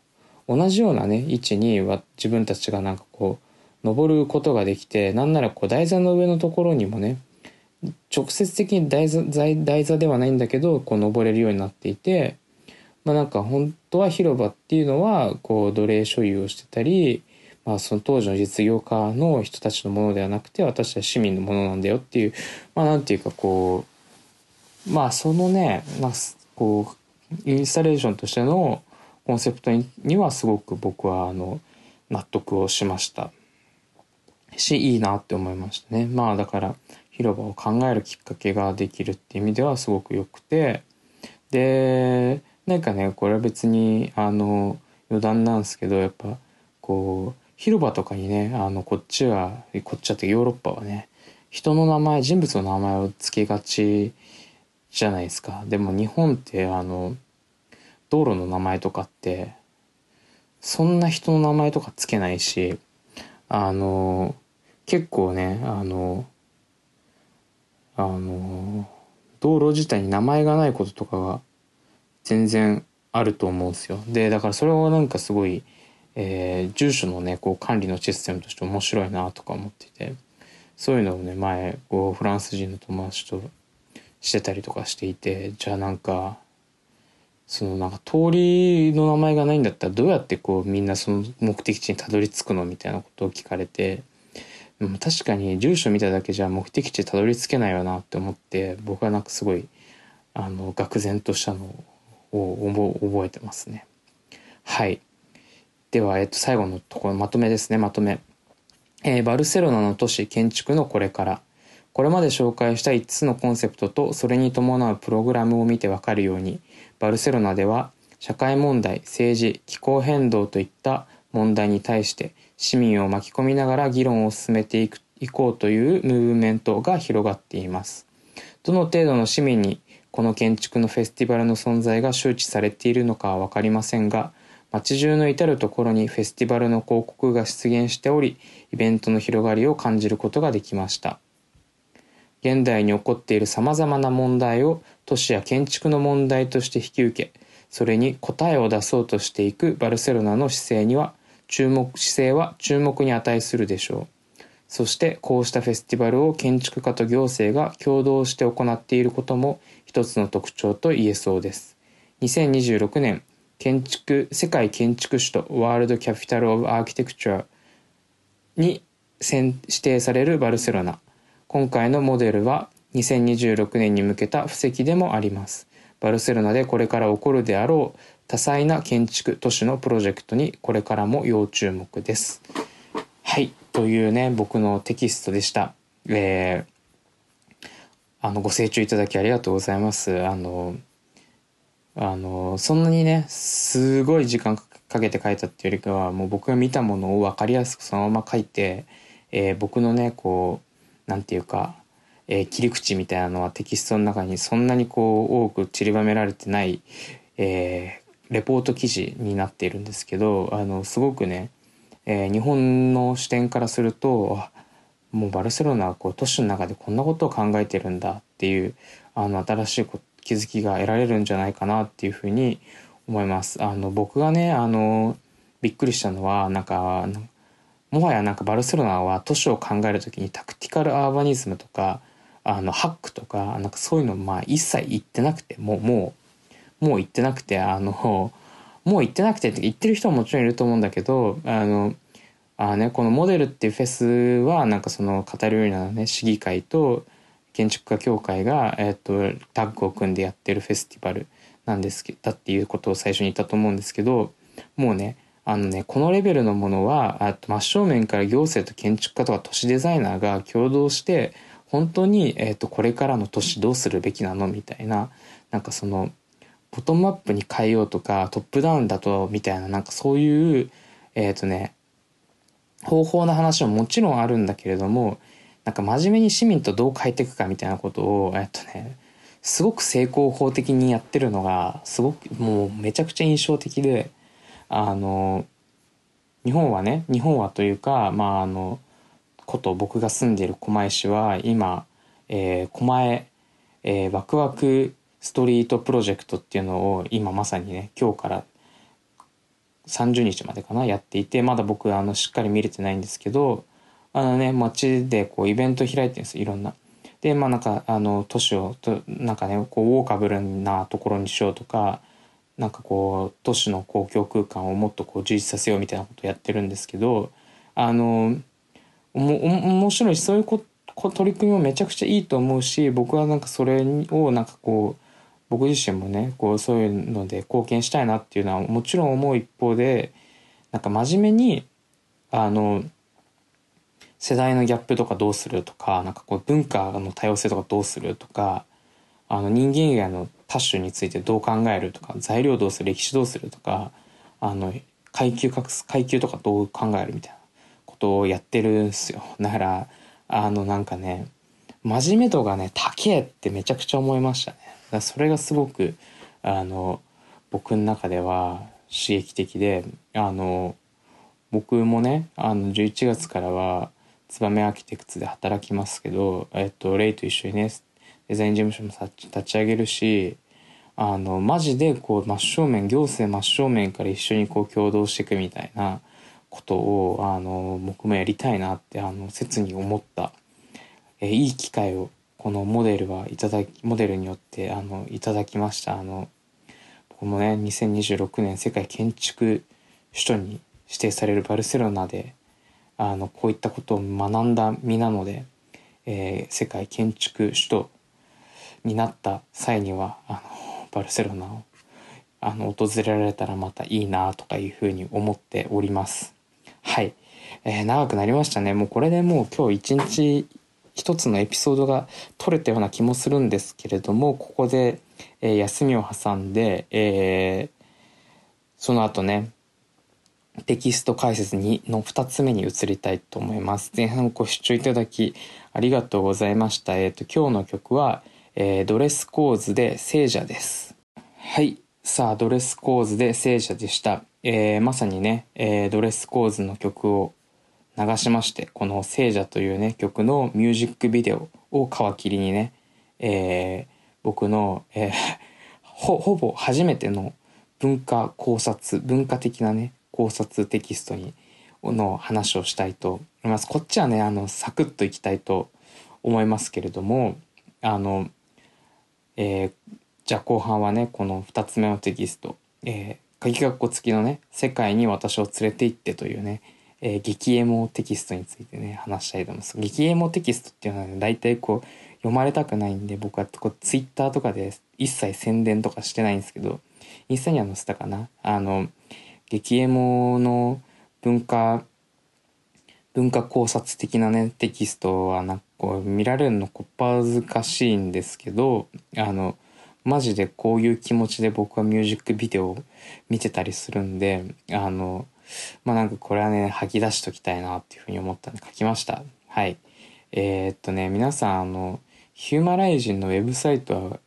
同じようなね位置には自分たちがなんかこう登ることができてなんならこう台座の上のところにもね直接的に台座台座ではないんだけどこう登れるようになっていてまあなんか本当は広場っていうのはこう奴隷所有をしてたりまあ、その当時の実業家の人たちのものではなくて私は市民のものなんだよっていうまあなんていうかこうまあそのね、まあ、こうインスタレーションとしてのコンセプトにはすごく僕はあの納得をしました。しいいなって思いましたね。まあだから広場を考えるきっかけができるっていう意味ではすごく良くて。でなんかねこれは別にあの余談なんですけどやっぱこう広場とかにねあのこっちはこっちはってヨーロッパはね人の名前人物の名前を付けがちじゃないですか。でも日本ってあの道路の名前とかってそんな人の名前とかつけないしあの結構ねあのあの道路自体に名前がないこととかが全然あると思うんですよ。でだからそれをなんかすごいえー、住所のねこう管理のシステムとして面白いなとか思っていてそういうのをね前こうフランス人の友達としてたりとかしていてじゃあなんかそのなんか通りの名前がないんだったらどうやってこうみんなその目的地にたどり着くのみたいなことを聞かれて確かに住所見ただけじゃ目的地たどり着けないよなって思って僕はなんかすごいあの愕然としたのを覚えてますね。はいでは、えっと、最後のところ、まとめですね、まとめ。えー、バルセロナの都市建築のこれから。これまで紹介した5つのコンセプトとそれに伴うプログラムを見てわかるように、バルセロナでは社会問題、政治、気候変動といった問題に対して市民を巻き込みながら議論を進めていくいこうというムーブメントが広がっています。どの程度の市民にこの建築のフェスティバルの存在が周知されているのかは分かりませんが、街中の至る所にフェスティバルの広告が出現しており、イベントの広がりを感じることができました。現代に起こっている様々な問題を都市や建築の問題として引き受け、それに答えを出そうとしていくバルセロナの姿勢には、注目、姿勢は注目に値するでしょう。そしてこうしたフェスティバルを建築家と行政が共同して行っていることも一つの特徴と言えそうです。2026年建築世界建築首都ワールドキャピタル・オブ・アーキテクチャーに指定されるバルセロナ今回のモデルは2026年に向けた布石でもありますバルセロナでこれから起こるであろう多彩な建築都市のプロジェクトにこれからも要注目です。はいというね僕のテキストでした。えー、あのご清聴いただきありがとうございます。あのあのそんなにねすごい時間かけて書いたっていうよりかはもう僕が見たものを分かりやすくそのまま書いて、えー、僕のねこうなんていうか、えー、切り口みたいなのはテキストの中にそんなにこう多く散りばめられてない、えー、レポート記事になっているんですけどあのすごくね、え日本の視点からするともうバルセロナはこう都市の中でこんなことを考えてるんだっていうあの新しいこ気づきが得られるんじゃないかなっていうふうに思います。あの僕がねあのびっくりしたのはなんかもはやなんかバルセロナは都市を考える時にタクティカルアーバニズムとかあのハックとかなんかそういうのまあ一切言ってなくてもうもうもう言ってなくてあのもう言ってなくてって言ってる人はもちろんいると思うんだけどあのあねこのモデルっていうフェスはなんかそのカタルーニャのね市議会と建築家協会が、えーと、タッグを組んでやってるフェスティバルなんですけだっていうことを最初に言ったと思うんですけどもうねあのねこのレベルのものはあと真正面から行政と建築家とか都市デザイナーが共同して本当に、えーと、これからの都市どうするべきなのみたいななんかそのボトムアップに変えようとかトップダウンだとみたいななんかそういうえっ、ー、とね方法の話ももちろんあるんだけれどもなんか真面目に市民とどう変えていくかみたいなことを、えっとね、すごく成功法的にやってるのが、すごくもうめちゃくちゃ印象的で、あの、日本はね、日本はというか、まああの、こと僕が住んでいる狛江市は今、えー、狛江、えー、ワクワクストリートプロジェクトっていうのを今まさにね今日から30日までかなやっていてまだ僕あのしっかり見れてないんですけどあのね街でこうイベント開いてるんですいろんな。でまあなんかあの都市をとなんかねこうウォーカブルなところにしようとかなんかこう都市の公共空間をもっとこう充実させようみたいなことをやってるんですけどあのおも面白いしそういうこ取り組みもめちゃくちゃいいと思うし僕はなんかそれをなんかこう僕自身もねこうそういうので貢献したいなっていうのはもちろん思う一方でなんか真面目にあの世代のギャップとかどうするとかなんかこう文化の多様性とかどうするとかあの人間以外の多種についてどう考えるとか材料どうする歴史どうするとかあの階級隠す階級とかどう考えるみたいなことをやってるんすよ。<laughs> だからあのなんかね真面目度がね高えってめちゃくちゃ思いましたね。だそれがすごくあの僕の中では刺激的であの僕もねあの11月からは燕アーキテクツで働きますけど、えっと、レイと一緒にねデザイン事務所も立ち上げるしあのマジでこう真正面行政真正面から一緒にこう共同していくみたいなことをあの僕もやりたいなってあの切に思った、えいい機会をこのモデルはいただきモデルによってあのいただきましたあの僕もね2026年世界建築首都に指定されるバルセロナであのこういったことを学んだ身なので、えー、世界建築首都になった際にはあのバルセロナをあの訪れられたらまたいいなとかいうふうに思っております。はい、えー、長くなりましたね。もうこれでもう今日一日一つのエピソードが取れたような気もするんですけれどもここで、えー、休みを挟んで、えー、その後ねテキスト解説にの2つ目に移りたいと思います。前半ご視聴いただきありがとうございました。えっ、ー、と、今日の曲は、えー、ドレスコーズで聖者です。はい。さあ、ドレスコーズで聖者でした。えー、まさにね、えー、ドレスコーズの曲を流しまして、この聖者というね、曲のミュージックビデオを皮切りにね、えー、僕の、えー、ほ、ほぼ初めての文化考察、文化的なね、考察テキストに、の話をしたいと思います。こっちはね、あの、サクッといきたいと思いますけれども、あの、えー、じゃあ後半はね、この2つ目のテキスト、えー、鍵括弧付きのね、世界に私を連れて行ってというね、えー、激エモテキストについてね話したいと思います。激エモテキストっていうのはね大体こう読まれたくないんで僕はこうツイッターとかで一切宣伝とかしてないんですけどインスタには載せたかな。あの激エモの文化文化考察的なねテキストはなんかこう見られるのこっぱずかしいんですけどあのマジでこういう気持ちで僕はミュージックビデオを見てたりするんであのまあなんかこれはね、吐き出しときたいなっていうふうに思ったんで書きました。はい。えー、っとね、皆さん、あの、ヒューマライジンのウェブサイトは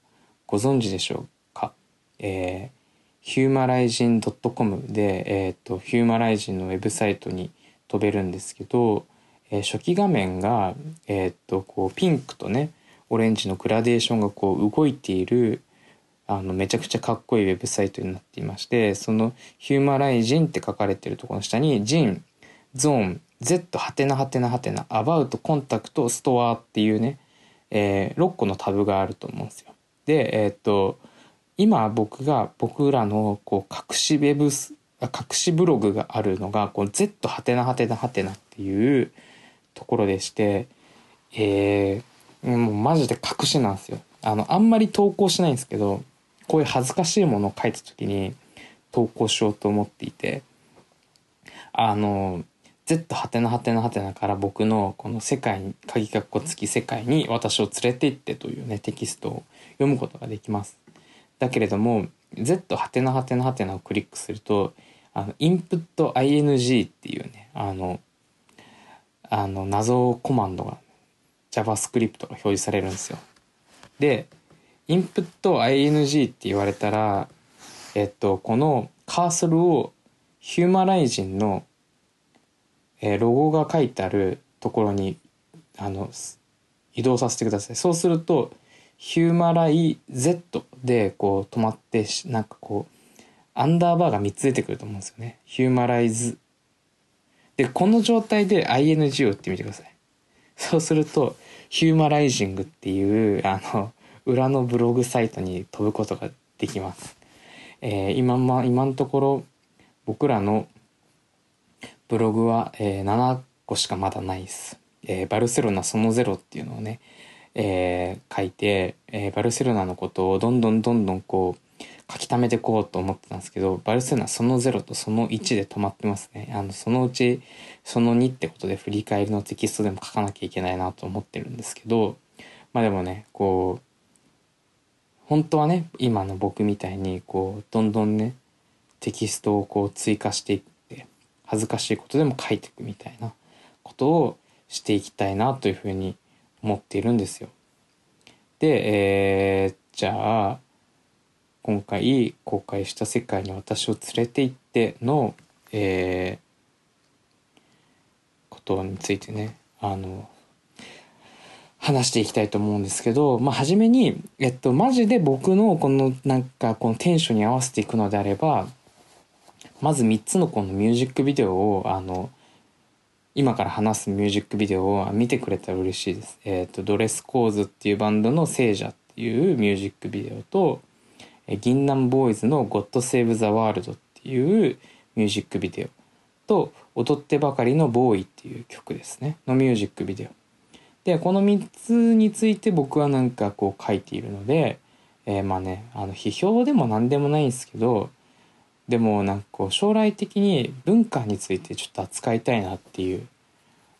ご存知でしょうか？えー、ヒューマライジン .com で、えー、っと、ヒューマライジンのウェブサイトに飛べるんですけど、えー、初期画面が、えー、っと、こう、ピンクとね、オレンジのグラデーションがこう動いているあのめちゃくちゃかっこいいウェブサイトになっていましてそのヒューマライジンって書かれてるところの下にジンゾーン Z はてなはてなはてなアバウトコンタクトストアっていうね、えー、6個のタブがあると思うんですよ。でえー、っと今僕が僕らのこう隠しウェブ隠しブログがあるのがこう Z はてなはてなはてなっていうところでしてえー、もうマジで隠しなんですよ。あのあんまり投稿しないんですけどこういう恥ずかしいものを書いた時に投稿しようと思っていてあの Z はてなはてなはてなから僕のこの世界に鍵括弧付き世界に私を連れて行ってというねテキストを読むことができます。だけれども Z はてなはてなはてなをクリックするとあのインプット ing っていうねあのあの謎コマンドが JavaScript が表示されるんですよ。でインプット ing って言われたら、えっと、このカーソルをヒューマライジンの、え、ロゴが書いてあるところにあの移動させてください。そうするとヒューマライ Z でこう止まってなんかこうアンダーバーが3つ出てくると思うんですよね。ヒューマライズ。でこの状態で ING を打ってみてください。そうするとヒューマライジングっていうあの裏のブログサイトに飛ぶことができます、えー、今ま今のところ僕らのブログは、えー、7個しかまだないです。えー、バルセロナそのゼロっていうのをね、えー、書いて、えー、バルセロナのことをどんどんどんどんこう書き溜めていこうと思ってたんですけど、バルセロナその0とその1で止まってますね。あの、そのうちその2ってことで振り返りのテキストでも書かなきゃいけないなと思ってるんですけど、まあでもね、こう、本当はね、今の僕みたいに、こう、どんどんね、テキストをこう追加していって恥ずかしいことでも書いていくみたいなことをしていきたいなというふうに思っているんですよ。で、えー、じゃあ今回公開した「世界に私を連れて行っての」えー、ことについてねあの話していきたいと思うんですけど、まあ、初めに、えっと、マジで僕のこのなんかこのテンションに合わせていくのであればまず3つのこのミュージックビデオをあの今から話すミュージックビデオを見てくれたら嬉しいです。えっ、とドレスコーズっていうバンドの聖者っていうミュージックビデオと、え銀杏ボーイズの God Save the World っていうミュージックビデオと踊ってばかりのボーイっていう曲ですねのミュージックビデオ。でこの3つについて僕はなんかこう書いているので、えー、まあねあの批評でも何でもないんですけどでもなんかこう将来的に文化についてちょっと扱いたいなっていう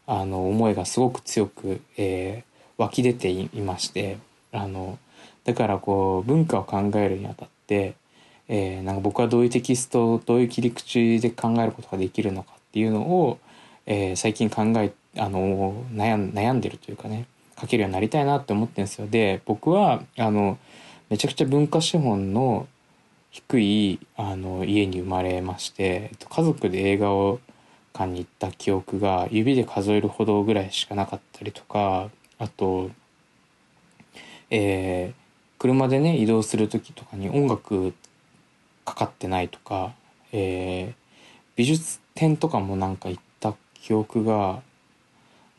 あの思いがすごく強く、えー、湧き出ていましてあのだからこう文化を考えるにあたって、えー、なんか僕はどういうテキストどういう切り口で考えることができるのかっていうのを、えー、最近考えあの悩ん悩んでるというかね書けるようになりたいなって思ってるんですよ。で僕はあのめちゃくちゃ文化資本の低いあの家に生まれまして、家族で映画を館に行った記憶が指で数えるほどぐらいしかなかったりとかあと、えー、車でね移動する時とかに音楽かかってないとか、えー、美術展とかもなんか行った記憶が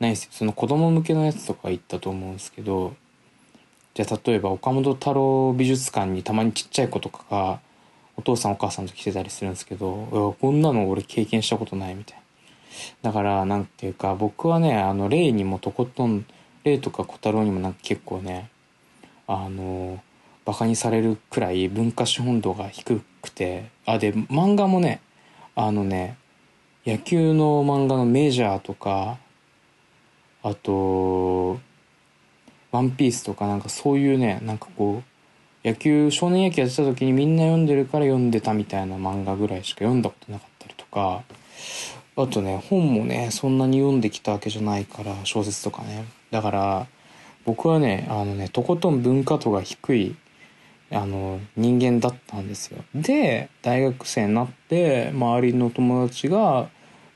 ないですよ。その子供向けのやつとか行ったと思うんですけどじゃあ例えば岡本太郎美術館にたまにちっちゃい子とかがお父さんお母さんと来てたりするんですけどこんなの俺経験したことないみたいな。だからなんていうか僕はねあの霊にもとことん霊とか小太郎にもなんか結構ねあのバカにされるくらい文化資本度が低くてあで漫画もねあのね野球の漫画のメジャーとかあとワンピースとかなんかそういうね、なんかこう、野球、少年野球やってた時にみんな読んでるから読んでたみたいな漫画ぐらいしか読んだことなかったりとか、あとね、本もね、そんなに読んできたわけじゃないから、小説とかね。だから、僕はね、あのね、とことん文化度が低い、あの、人間だったんですよ。で、大学生になって、周りの友達が、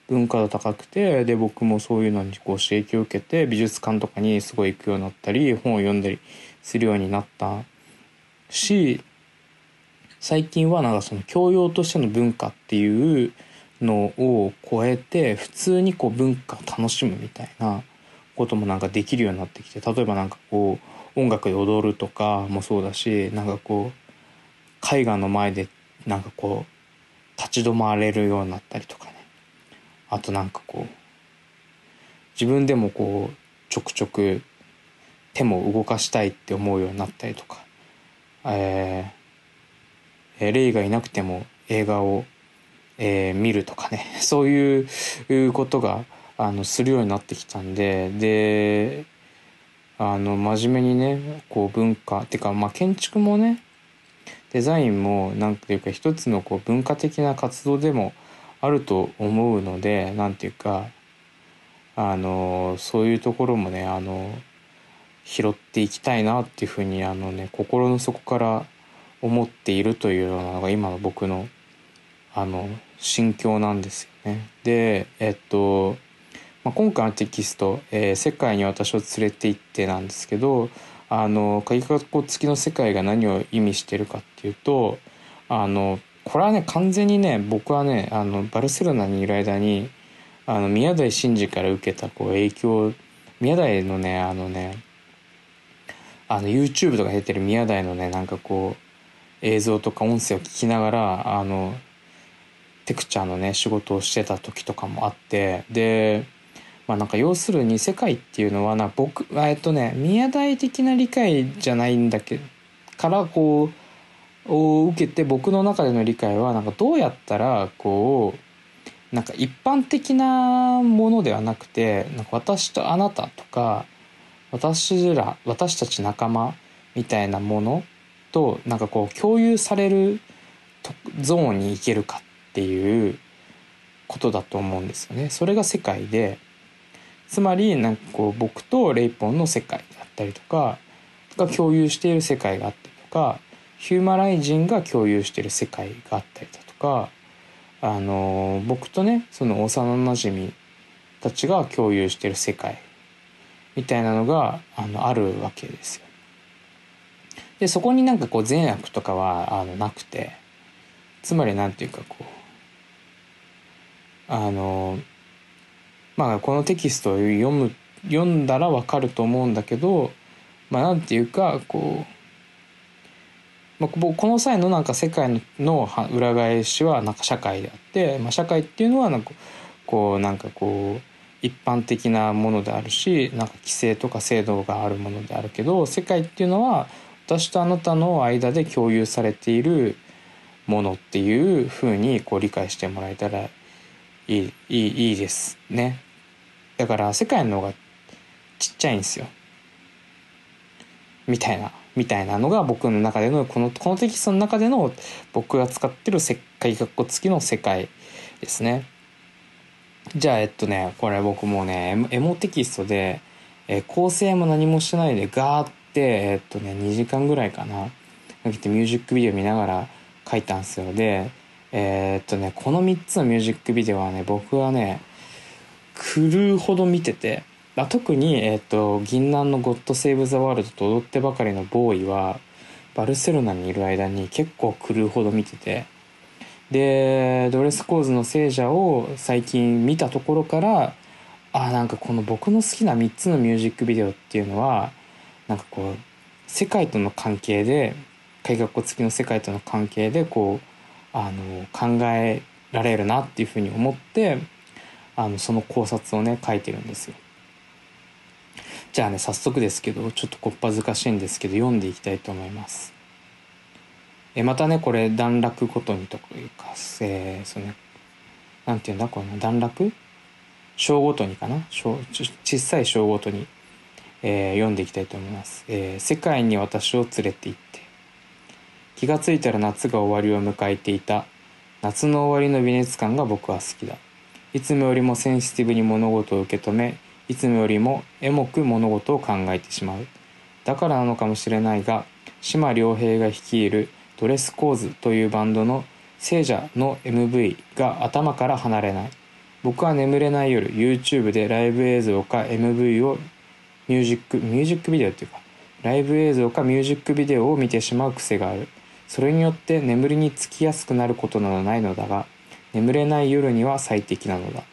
文化が高くてで僕もそういうのにこう刺激を受けて美術館とかにすごい行くようになったり本を読んだりするようになったし最近はなんかその教養としての文化っていうのを超えて普通にこう文化を楽しむみたいなこともなんかできるようになってきて例えばなんかこう音楽で踊るとかもそうだしなんかこう絵画の前でなんかこう立ち止まれるようになったりとかね。あとなんかこう自分でもこうちょくちょく手も動かしたいって思うようになったりとか、えー、レイがいなくても映画を、えー、見るとかね <laughs> そういうことがあのするようになってきたんでであの真面目にねこう文化っていうかまあ建築もねデザインもなんていうか一つのこう文化的な活動でもあると思うので何ていうかあのそういうところもねあの拾っていきたいなっていうふうにあのね心の底から思っているというのが今の僕のあの心境なんですよね。でえっとまあ、今回のテキスト、えー「世界に私を連れて行って」なんですけどあの鍵括弧付きの世界が何を意味してるかっていうとあのこれはね完全にね僕はねあのバルセロナにいる間にあの宮台真司から受けたこう影響宮台のねあのねあの YouTube とか出てる宮台のねなんかこう映像とか音声を聞きながらあのテクチャーのね仕事をしてた時とかもあってでまあなんか要するに世界っていうのはな僕はえっとね宮台的な理解じゃないんだけどからこうを受けて僕の中での理解はなんかどうやったらこうなんか一般的なものではなくてなんか私とあなたとか私ら私たち仲間みたいなものとなんかこう共有されるゾーンに行けるかっていうことだと思うんですよね。それが世界でつまりなんかこう僕とレイポンの世界だったりとかが共有している世界があったりとかヒューマライジンが共有している世界があったりだとかあの僕とねその幼なじみたちが共有している世界みたいなのがあのあるわけですよ。でそこになんかこう善悪とかはあのなくてつまりなんていうかこうあのまあこのテキストを読む読んだらわかると思うんだけどまあなんていうかこう、まあ、この際のなんか世界の裏返しはなんか社会であって、まあ、社会っていうのはなんかこうなんかこう一般的なものであるしなんか規制とか制度があるものであるけど世界っていうのは私とあなたの間で共有されているものっていうふうにこう理解してもらえたらいいいいいいですね。だから世界の方がちっちゃいんですよ。みたいな、みたいなのが僕の中での、この、このテキストの中での僕が使ってる世界学校付きの世界ですね。じゃあ、えっとね、これ僕もね、エモテキストで、え、構成も何もしないでガーって、えっとね、2時間ぐらいかな、かけてミュージックビデオ見ながら書いたんですよ。で、えー、っとね、この3つのミュージックビデオはね、僕はね、狂うほど見てて、あ特に、え、ー、と、銀杏のゴッドセーブ・ザ・ワールドと踊ってばかりのボーイは、バルセロナにいる間に結構狂うほど見てて、で、ドレスコーズの聖者を最近見たところから、あ、なんかこの僕の好きな3つのミュージックビデオっていうのは、なんかこう、世界との関係で、海学校付きの世界との関係で、こう、あの、考えられるなっていうふうに思って、あのその考察をね書いてるんですよ。じゃあね早速ですけどちょっとこっぱずかしいんですけど読んでいきたいと思います。えまたねこれ段落ごとにというか、えー、そのなんていうんだ？この段落？章ごとにかな？小小さい章ごとに、えー、読んでいきたいと思います、えー、世界に私を連れて行って。気がついたら夏が終わりを迎えていた。夏の終わりの微熱感が僕は好きだ。いつもよりもセンシティブに物事を受け止めいつもよりもエモく物事を考えてしまう。だからなのかもしれないが島良平が率いるドレスコーズというバンドの聖者の MV が頭から離れない。僕は眠れない夜 YouTube でライブ映像か MV をミュージックミュージックビデオっていうかライブ映像かミュージックビデオを見てしまう癖がある。それによって眠りにつきやすくなることなどないのだが眠れない夜には最適なのだ。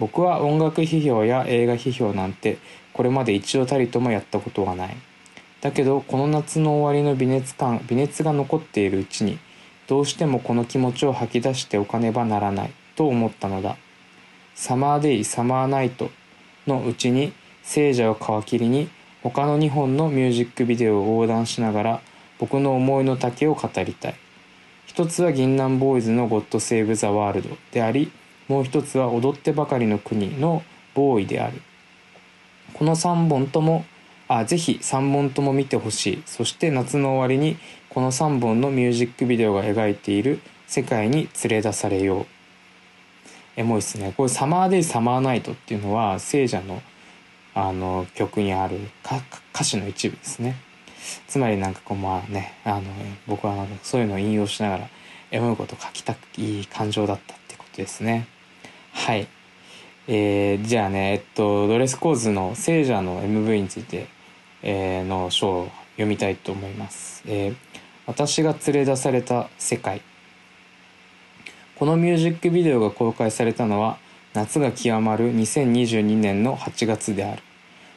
僕は音楽批評や映画批評なんてこれまで一度たりともやったことはない。だけどこの夏の終わりの微熱感微熱が残っているうちにどうしてもこの気持ちを吐き出しておかねばならないと思ったのだ。サマーデイサマーナイトのうちに聖者を皮切りに他の2本のミュージックビデオを横断しながら僕の思いの丈を語りたい。一つは銀杏ボーイズのゴッドセーブ・ザ・ワールドでありもう一つは踊ってばかりの国のボーイである。この3本ともあぜひ3本とも見てほしい。そして夏の終わりにこの3本のミュージックビデオが描いている世界に連れ出されよう。エモいっすね。これ「サマーデイサマーナイト」っていうのは聖者のあの曲にある歌詞の一部ですね。つまりなんかこうまあねあの僕はそういうのを引用しながらエモいこと書きたくいい感情だったってことですね。はい。えー、じゃあねえっとドレスコーズの聖者の MV について、えー、の章を読みたいと思います、えー、私が連れ出された世界。このミュージックビデオが公開されたのは夏が極まる2022年の8月である。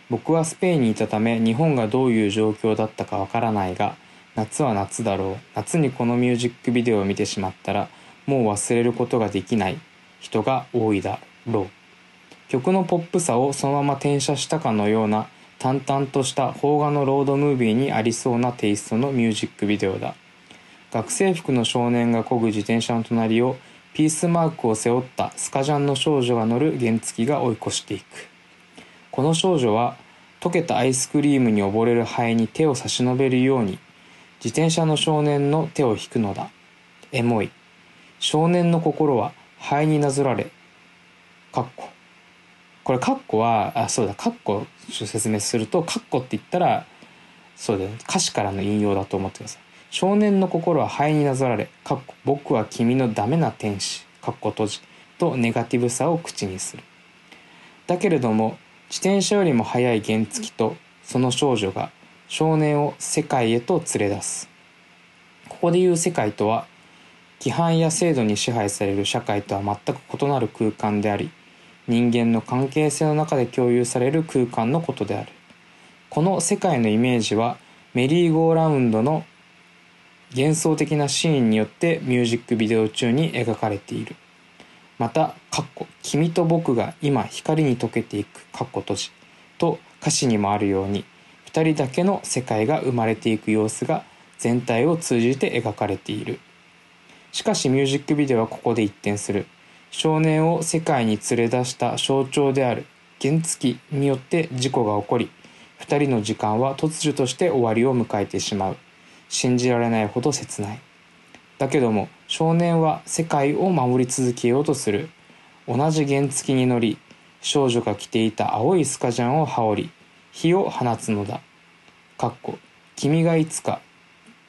僕はスペインにいたため日本がどういう状況だったかわからないが夏は夏だろう。夏にこのミュージックビデオを見てしまったらもう忘れることができない。人が多いだろう。曲のポップさをそのまま転写したかのような淡々とした邦画のロードムービーにありそうなテイストのミュージックビデオだ。学生服の少年が漕ぐ自転車の隣をピースマークを背負ったスカジャンの少女が乗る原付が追い越していく。この少女は溶けたアイスクリームに溺れるハエに手を差し伸べるように自転車の少年の手を引くのだ。エモい。少年の心はハエになぞられ。かっここれカッコはあそうだ。カッコ説明するとカッコって言ったらそうだよ。ね歌詞からの引用だと思ってください。少年の心は灰になぞられ。カッコ僕は君のダメな天使。カッコ閉じ。とネガティブさを口にする。だけれども自転車よりも速い原付とその少女が少年を世界へと連れ出す。ここでいう世界とは規範や制度に支配される社会とは全く異なる空間であり人間の関係性の中で共有される空間のことである。この世界のイメージはメリーゴーラウンドの幻想的なシーンによってミュージックビデオ中に描かれている。また「かっこ君と僕が今光に溶けていく」かっこ閉じと歌詞にもあるように2人だけの世界が生まれていく様子が全体を通じて描かれている。しかしミュージックビデオはここで一転する。少年を世界に連れ出した象徴である。原付によって事故が起こり2人の時間は突如として終わりを迎えてしまう。信じられないほど切ない。だけども少年は世界を守り続けようとする。同じ原付に乗り少女が着ていた青いスカジャンを羽織り火を放つのだ。かっこ君がいつか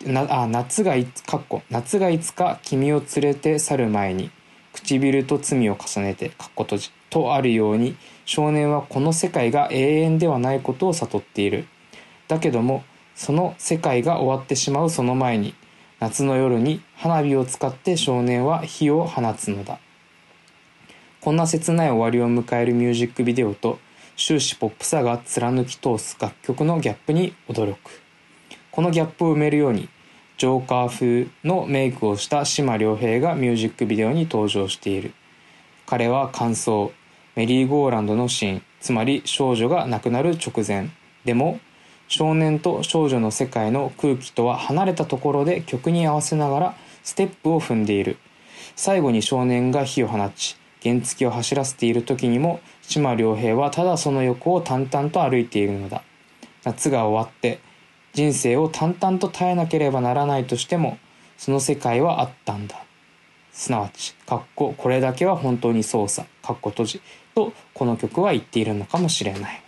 なあ夏がいかっこ夏がいつか君を連れて去る前に唇と罪を重ねてかっこ閉じとあるように少年はこの世界が永遠ではないことを悟っている。だけどもその世界が終わってしまうその前に夏の夜に花火を使って少年は火を放つのだ。こんな切ない終わりを迎えるミュージックビデオと終始ポップさが貫き通す楽曲のギャップに驚く。このギャップを埋めるようにジョーカー風のメイクをした島良平がミュージックビデオに登場している。彼は感想メリーゴーランドのシーンつまり少女が亡くなる直前。でも少年と少女の世界の空気とは離れたところで曲に合わせながらステップを踏んでいる。最後に少年が火を放ち原付を走らせている時にも島良平はただその横を淡々と歩いているのだ。夏が終わって人生を淡々と耐えなければならないとしてもその世界はあったんだ。すなわちかっここれだけは本当に操作かっこ閉じとこの曲は言っているのかもしれない。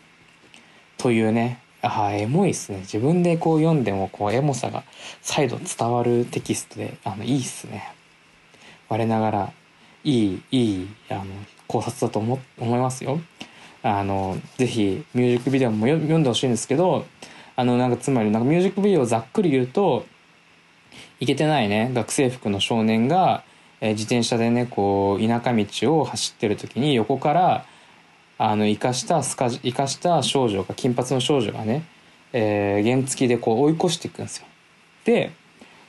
というねああエモいっすね。自分でこう読んでもこうエモさが再度伝わるテキストであのいいっすね。我ながらいいいいあの考察だと思思いますよ。あのぜひミュージックビデオも読んでほしいんですけどあのなんかつまりなんかミュージックビデオをざっくり言うといけてないね学生服の少年が、えー、自転車でねこう田舎道を走ってる時に横からあの生かしたスカ生かした少女が金髪の少女がね、えー、原付きでこう追い越していくんですよ。で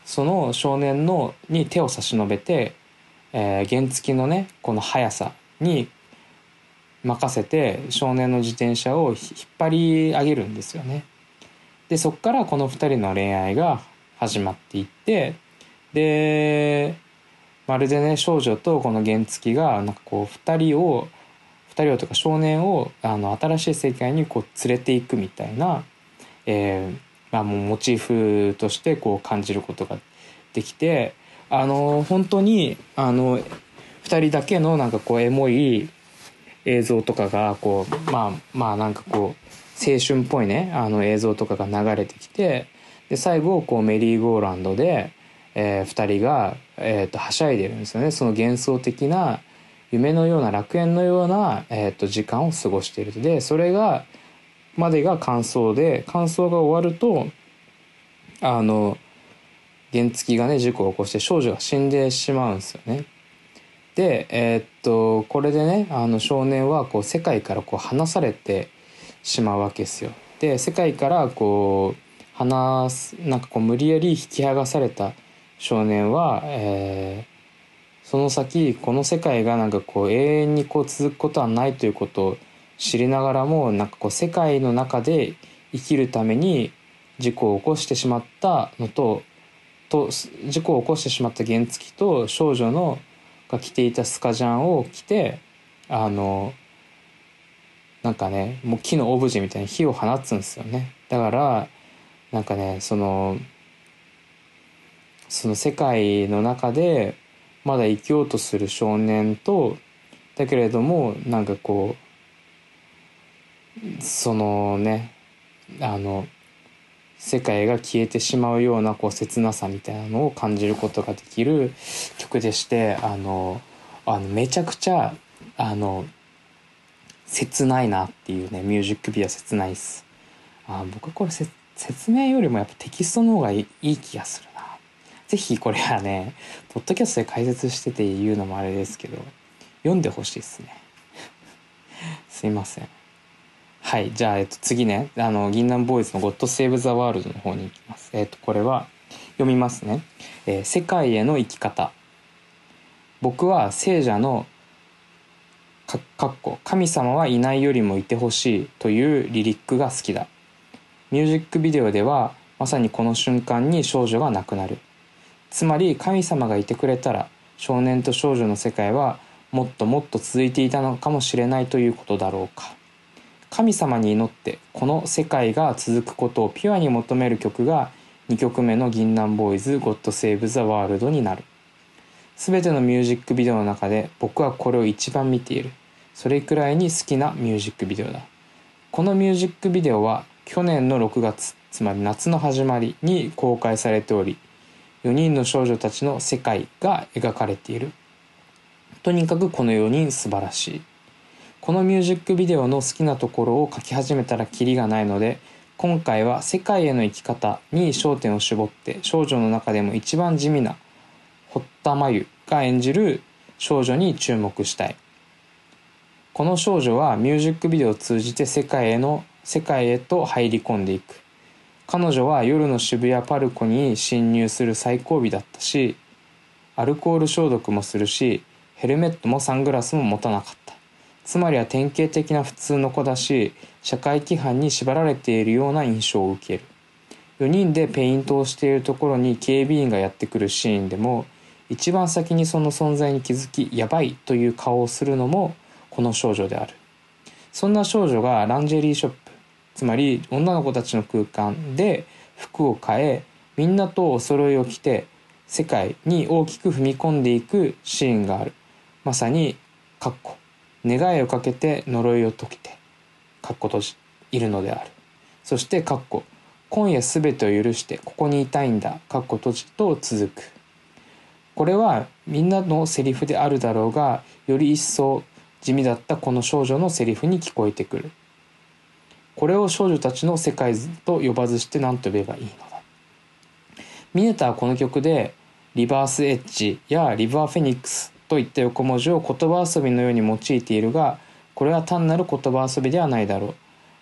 その少年のに手を差し伸べて、えー、原付きのねこの速さに任せて少年の自転車を引っ張り上げるんですよね。でそっからこの2人の恋愛が始まっていってでまるでね少女とこの原付がなんかこう2人を2人をとか少年をあの新しい世界にこう連れていくみたいな、えーまあ、もうモチーフとしてこう感じることができてあの本当にあの2人だけのなんかこうエモい映像とかがこうまあまあなんかこう青春っぽいねあの映像とかが流れてきてで最後こうメリーゴーランドで、えー、2人が、えーと、はしゃいでるんですよねその幻想的な、夢のような楽園のような、えー、と時間を過ごしているでそれがまでが感想で感想が終わるとあの原付がね事故を起こして少女が死んでしまうんですよね。でえー、っとこれでねあの少年はこう世界からこう離されてしまうわけですよ。で世界からこう離すなんかこう無理やり引き剥がされた少年は、えー、その先この世界がなんかこう永遠にこう続くことはないということを知りながらもなんかこう世界の中で生きるために事故を起こしてしまったのとと事故を起こしてしまった原付と少女のが着ていたスカジャンを着てあのなんかねもう木のオブジェみたいに火を放つんですよね。だからなんかねそのその世界の中でまだ生きようとする少年とだけれどもなんかこうそのねあの世界が消えてしまうようなこう切なさみたいなのを感じることができる曲でしてあのあのめちゃくちゃあの切ないなっていうねミュージックビデオ切ないっす。あ僕はこれ説明よりもやっぱテキストの方がいい気がするな。是非これはねポッドキャストで解説してて言うのもあれですけど読んでほしいっすね。<laughs> すいません。はいじゃあ、えっと、次ね。あの銀杏ボーイズの「ゴッド・セーブ・ザ・ワールド」の方に行きます。えっとこれは読みますね、えー、世界への生き方。僕は聖者のかっこ神様はいないよりもいてほしいというリリックが好きだ。ミュージックビデオではまさにこの瞬間に少女が亡くなる。つまり神様がいてくれたら少年と少女の世界はもっともっと続いていたのかもしれないということだろうか。神様に祈ってこの世界が続くことをピュアに求める曲が2曲目の銀杏ボーイズ God Save the World になる。全てのミュージックビデオの中で僕はこれを一番見ている。それくらいに好きなミュージックビデオだ。このミュージックビデオは去年の6月つまり夏の始まりに公開されており4人の少女たちの世界が描かれている。とにかくこの4人素晴らしい。このミュージックビデオの好きなところを書き始めたらキリがないので今回は世界への生き方に焦点を絞って少女の中でも一番地味な堀田真由が演じる少女に注目したい。この少女はミュージックビデオを通じて世界への世界へと入り込んでいく。彼女は夜の渋谷パルコに侵入する最後尾だったしアルコール消毒もするしヘルメットもサングラスも持たなかった。つまりは典型的な普通の子だし社会規範に縛られているような印象を受ける。4人でペイントをしているところに警備員がやってくるシーンでも一番先にその存在に気づきやばいという顔をするのもこの少女である。そんな少女がランジェリーショップつまり女の子たちの空間で服を変えみんなとお揃いを着て世界に大きく踏み込んでいくシーンがある。まさにかっこ願いをかけて呪いを解けてかっこといるのである。そしてかっこ今夜すべてを許してここにいたいんだかっこ閉じと続く。これはみんなのセリフであるだろうがより一層地味だったこの少女のセリフに聞こえてくる。これを少女たちの世界と呼ばずして何と呼べばいいのだ。ミネタはこの曲でリバースエッジやリバーフェニックスといった横文字を言葉遊びのように用いているがこれは単なる言葉遊びではないだろう。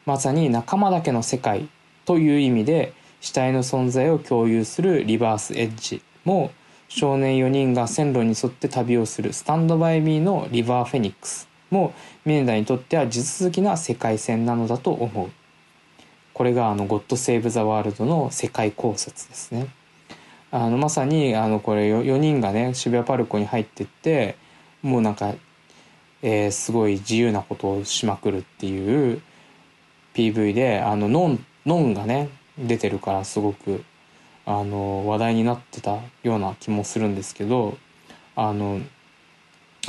まさに仲間だけの世界という意味で死体の存在を共有するリバースエッジも少年4人が線路に沿って旅をする。スタンドバイミーのリバーフェニックスもミネダにとっては地続きな世界線なのだと思う。これがあの「ゴッド・セーブ・ザ・ワールド」の世界考察ですね。あのまさにあのこれ 4, 人がね渋谷パルコに入ってってもうなんか、えー、すごい自由なことをしまくるっていう PV であのノンノンがね出てるからすごくあの話題になってたような気もするんですけどあの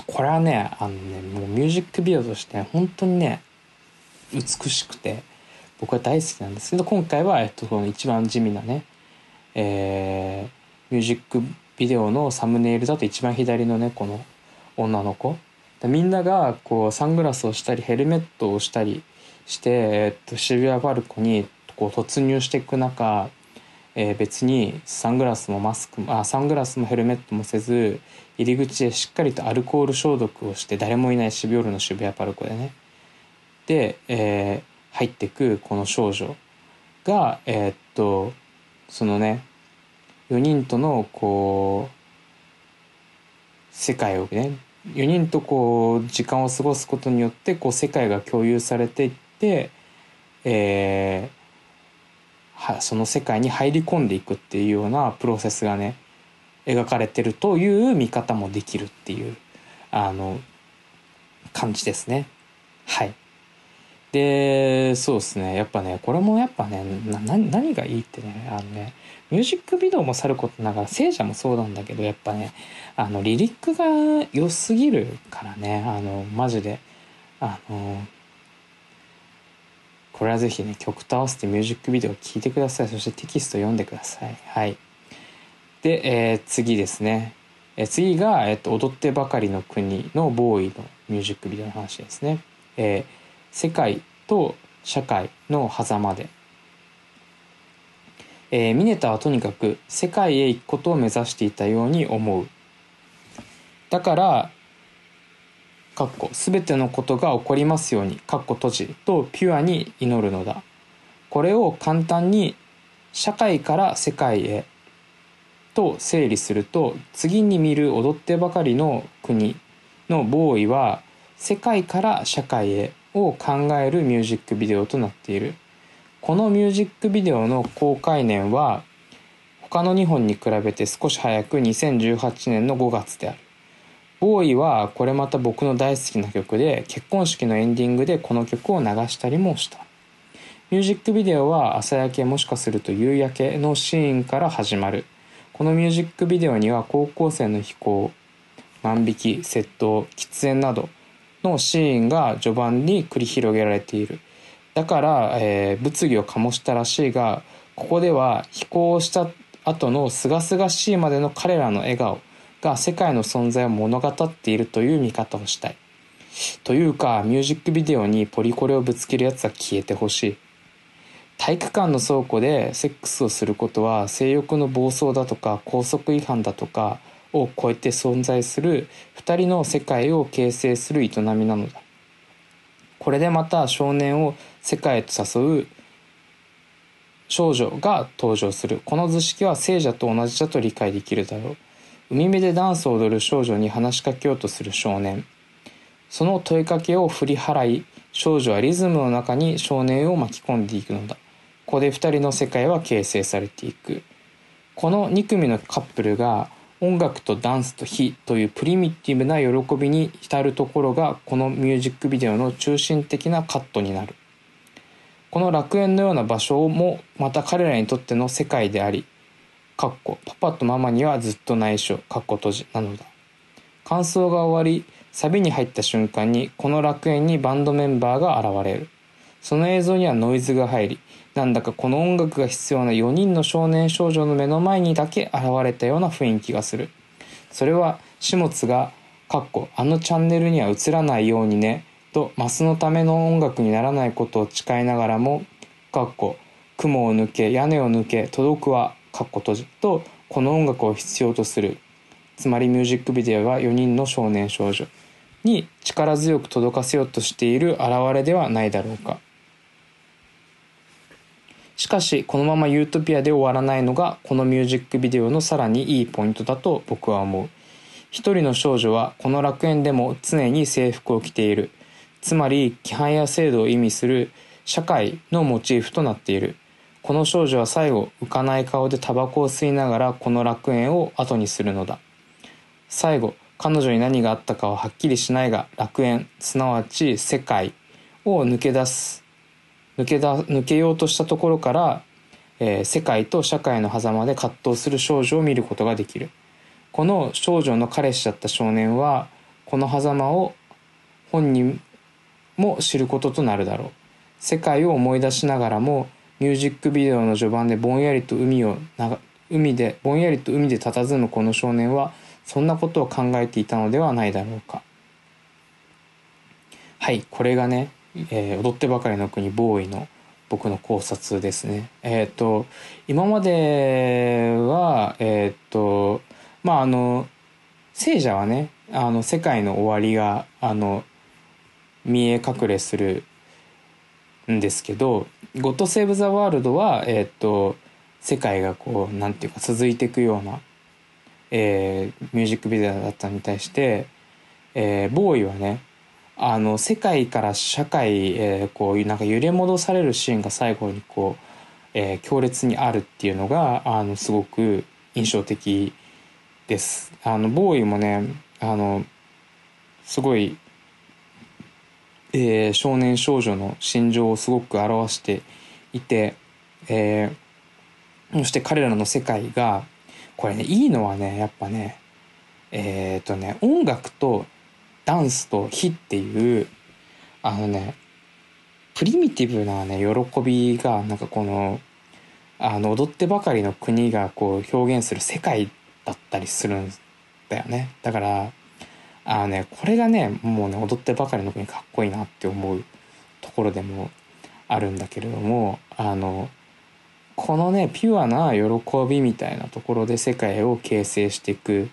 これはねあのねもうミュージックビデオとして本当にね美しくて僕は大好きなんですけど今回は、えっと、この一番地味なね、えー、ミュージックビデオのサムネイルだと一番左のねこの女の子。みんながこうサングラスをしたりヘルメットをしたりして、えっと、渋谷パルコにこう突入していく中、えー、別にサングラスもマスクもあサングラスもヘルメットもせず入り口でしっかりとアルコール消毒をして誰もいない渋夜の渋谷パルコでね。で、えー、入ってくこの少女がえー、っとそのね4人とのこう世界をね4人とこう時間を過ごすことによってこう世界が共有されていって、え、はその世界に入り込んでいくっていうようなプロセスがね描かれてるという見方もできるっていうあの感じですね。はい。で、そうですね。やっぱね、これもやっぱね、何がいいってね、あのね、ミュージックビデオもさることながら、聖者もそうなんだけど、やっぱね、あの、リリックが良すぎるからね、あの、マジで、あの、これはぜひね、曲と合わせてミュージックビデオを聴いてください。そしてテキスト読んでください。はい。で、えー、次ですね。えー、次が、えっと、踊ってばかりの国のボーイのミュージックビデオの話ですね。えー、世界と社会の狭間でえー、ミネタはとにかく世界へ行くことを目指していたように思うだからかっこ全てのことが起こりますようにかっこ閉じとピュアに祈るのだ。これを簡単に社会から世界へと整理すると次に見る踊ってばかりの国のボーイは世界から社会へを考えるミュージックビデオとなっている。このミュージックビデオの公開年は他の2本に比べて少し早く2018年の5月である。ボーイはこれまた僕の大好きな曲で結婚式のエンディングでこの曲を流したりもした。ミュージックビデオは朝焼けもしかすると夕焼けのシーンから始まる。このミュージックビデオには高校生の飛行万引き窃盗喫煙などのシーンが序盤に繰り広げられている。だから、えー、物議を醸したらしいがここでは飛行した後の清々しいまでの彼らの笑顔。が世界の存在を物語っているという見方をしたい。というかミュージックビデオにポリコレをぶつけるやつは消えてほしい。体育館の倉庫でセックスをすることは性欲の暴走だとか校則違反だとかを超えて存在する2人の世界を形成する営みなのだ。これでまた少年を世界へと誘う少女が登場する。この図式は聖者と同じだと理解できるだろう。海辺でダンスを踊る少女に話しかけようとする少年。その問いかけを振り払い、少女はリズムの中に少年を巻き込んでいくのだ。ここで二人の世界は形成されていく。この2組のカップルが音楽とダンスと火というプリミティブな喜びに浸るところがこのミュージックビデオの中心的なカットになるこの楽園のような場所もまた彼らにとっての世界でありかっこパパとママにはずっと内緒。かっこ閉じ。なのだ。感想が終わりサビに入った瞬間にこの楽園にバンドメンバーが現れる。その映像にはノイズが入りなんだかこの音楽が必要な4人の少年少女の目の前にだけ現れたような雰囲気がする。それは始末が「かっこあのチャンネルには映らないようにね」とマスのための音楽にならないことを誓いながらも「かっこ雲を抜け屋根を抜け届くは」かっこ閉じとこの音楽を必要とする。つまりミュージックビデオは4人の少年少女。に力強く届かせようとしている現れではないだろうか。しかしこのままユートピアで終わらないのがこのミュージックビデオのさらにいいポイントだと僕は思う。一人の少女はこの楽園でも常に制服を着ている。つまり規範や制度を意味する社会のモチーフとなっている。この少女は最後浮かない顔でタバコを吸いながらこの楽園を後にするのだ。最後彼女に何があったかははっきりしないが楽園すなわち世界を抜け出す抜けだ抜けようとしたところから、えー、世界と社会の狭間で葛藤する少女を見ることができる。この少女の彼氏だった少年はこの狭間を本人も知ることとなるだろう。世界を思い出しながらもミュージックビデオの序盤でぼんやりと海を海でぼんやりと海で佇むこの少年はそんなことを考えていたのではないだろうか。はいこれがね、えー踊ってばかりの国ボーイの僕の考察ですね。えっ、と今まではえっ、とまああの聖者はねあの世界の終わりがあの見え隠れするんですけど「ゴッド・セーブ・ザ・ワールドは」えっ、と世界がこうなんていうか続いていくような、えーミュージックビデオだったに対して、えーボーイはねあの世界から社会、えーこういうなんか揺れ戻されるシーンが最後にこう、えー強烈にあるっていうのがあのすごく印象的です。あのボーイもねあのすごい、えー少年少女の心情をすごく表していて、えーそして彼らの世界がこれねいいのはねやっぱねえっ、とね音楽とダンスと火っていうあのねプリミティブなね喜びがなんかこのあの踊ってばかりの国がこう表現する世界だったりするんだよね。だからあのねこれがねもうね踊ってばかりの国かっこいいなって思うところでもあるんだけれどもあのこのねピュアな喜びみたいなところで世界を形成していくっ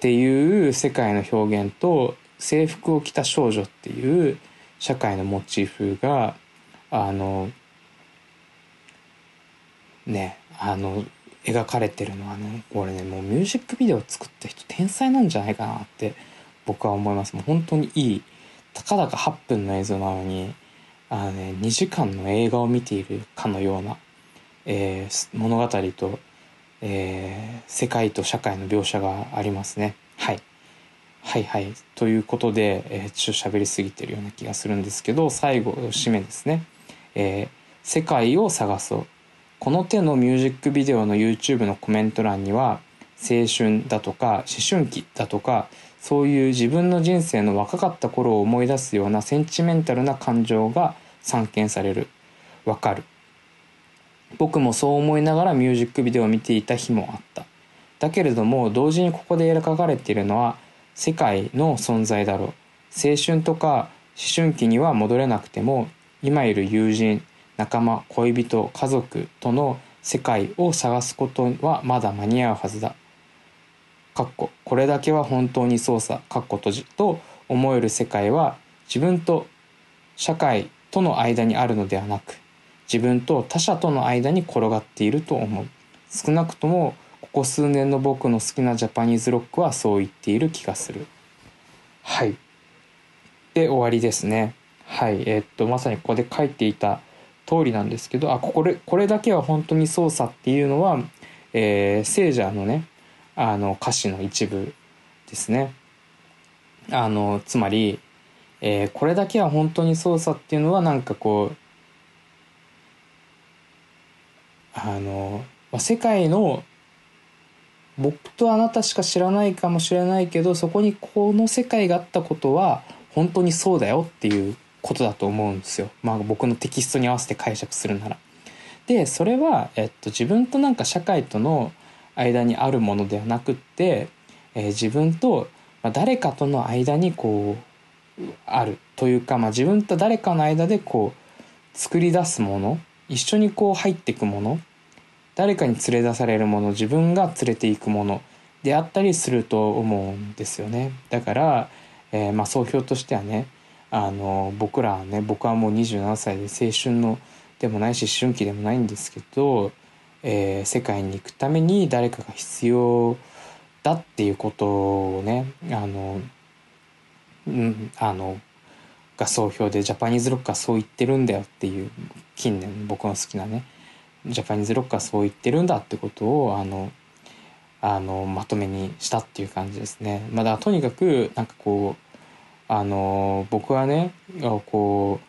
ていう世界の表現と制服を着た少女っていう社会のモチーフがあのねあの描かれてるのはねこれねもうミュージックビデオ作った人天才なんじゃないかなって僕は思います。もう本当にいいたかだか8分の映像なのにあの、ね、2時間の映画を見ているかのような、えー物語と、えー世界と社会の描写がありますね。はい。はいはい。ということで、えーちょっと喋りすぎてるような気がするんですけど最後締めですね、えー世界を探そう」この手のミュージックビデオの YouTube のコメント欄には青春だとか思春期だとかそういう自分の人生の若かった頃を思い出すようなセンチメンタルな感情が散見される。わかる。僕もそう思いながらミュージックビデオを見ていた日もあった。だけれども同時にここで描かれているのは世界の存在だろう。青春とか思春期には戻れなくても今いる友人仲間恋人家族との世界を探すことはまだ間に合うはずだ。かっここれだけは本当にそうさかっこ閉じと思える世界は自分と社会との間にあるのではなく自分と他者との間に転がっていると思う。少なくともここ数年の僕の好きなジャパニーズロックはそう言っている気がする。はい。で終わりですね。はい。えーっとまさにここで書いていた通りなんですけどあこれこれだけは本当に操作っていうのは、えー、聖者のねあの歌詞の一部ですね。あのつまり、えーこれだけは本当に操作っていうのはなんかこうあの、世界の僕とあなたしか知らないかもしれないけどそこにこの世界があったことは本当にそうだよっていうことだと思うんですよ。まあ僕のテキストに合わせて解釈するなら。でそれは、えっと、自分となんか社会との間にあるものではなくって、えー自分と、まあ、誰かとの間にこうあるというか、まあ、自分と誰かの間でこう作り出すもの一緒にこう入っていくもの誰かに連れ出されるもの自分が連れていくものであったりすると思うんですよねだから、えーまあ総評としてはねあの僕らはね僕はもう27歳で青春のでもないし思春期でもないんですけど、えー世界に行くために誰かが必要だっていうことをねあのうんあのが総評でジャパニーズロックはそう言ってるんだよっていう近年僕の好きなねジャパニーズロックはそう言ってるんだってことをあのあのまとめにしたっていう感じですね。まあ、だとにかくなんかこうあの僕はねこう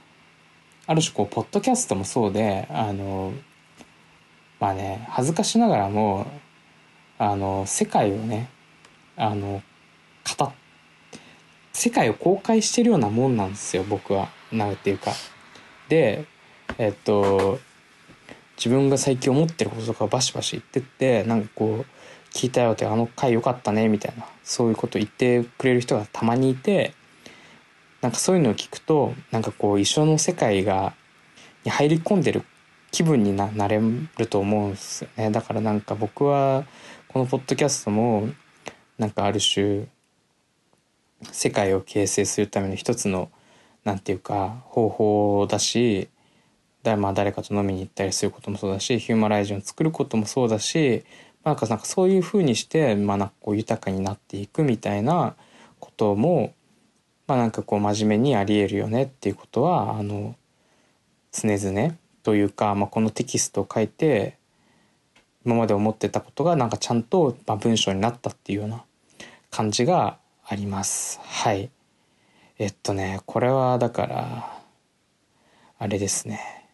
ある種こうポッドキャストもそうであのまあね恥ずかしながらもあの世界をねあの語っ世界を公開してるようなもんなんですよ僕は。なんていうか。でえっと自分が最近思ってることとかバシバシ言ってってなんかこう聞いたよってあの回良かったねみたいなそういうこと言ってくれる人がたまにいてなんかそういうのを聞くとなんかこう一緒の世界がに入り込んでる気分にななれると思うんですよね。だからなんか僕はこのポッドキャストもなんかある種世界を形成するための一つのなんていうか方法だしだまあ誰かと飲みに行ったりすることもそうだしヒューマライジンを作ることもそうだし、まあ、なんかなんかそういうふうにして、まあ、なんかこう豊かになっていくみたいなことも、まあ、なんかこう真面目にありえるよねっていうことはあの常々というか、まあ、このテキストを書いて今まで思ってたことがなんかちゃんと、まあ、文章になったっていうような感じがあります。はい。えっとね、これはだから、あれですね。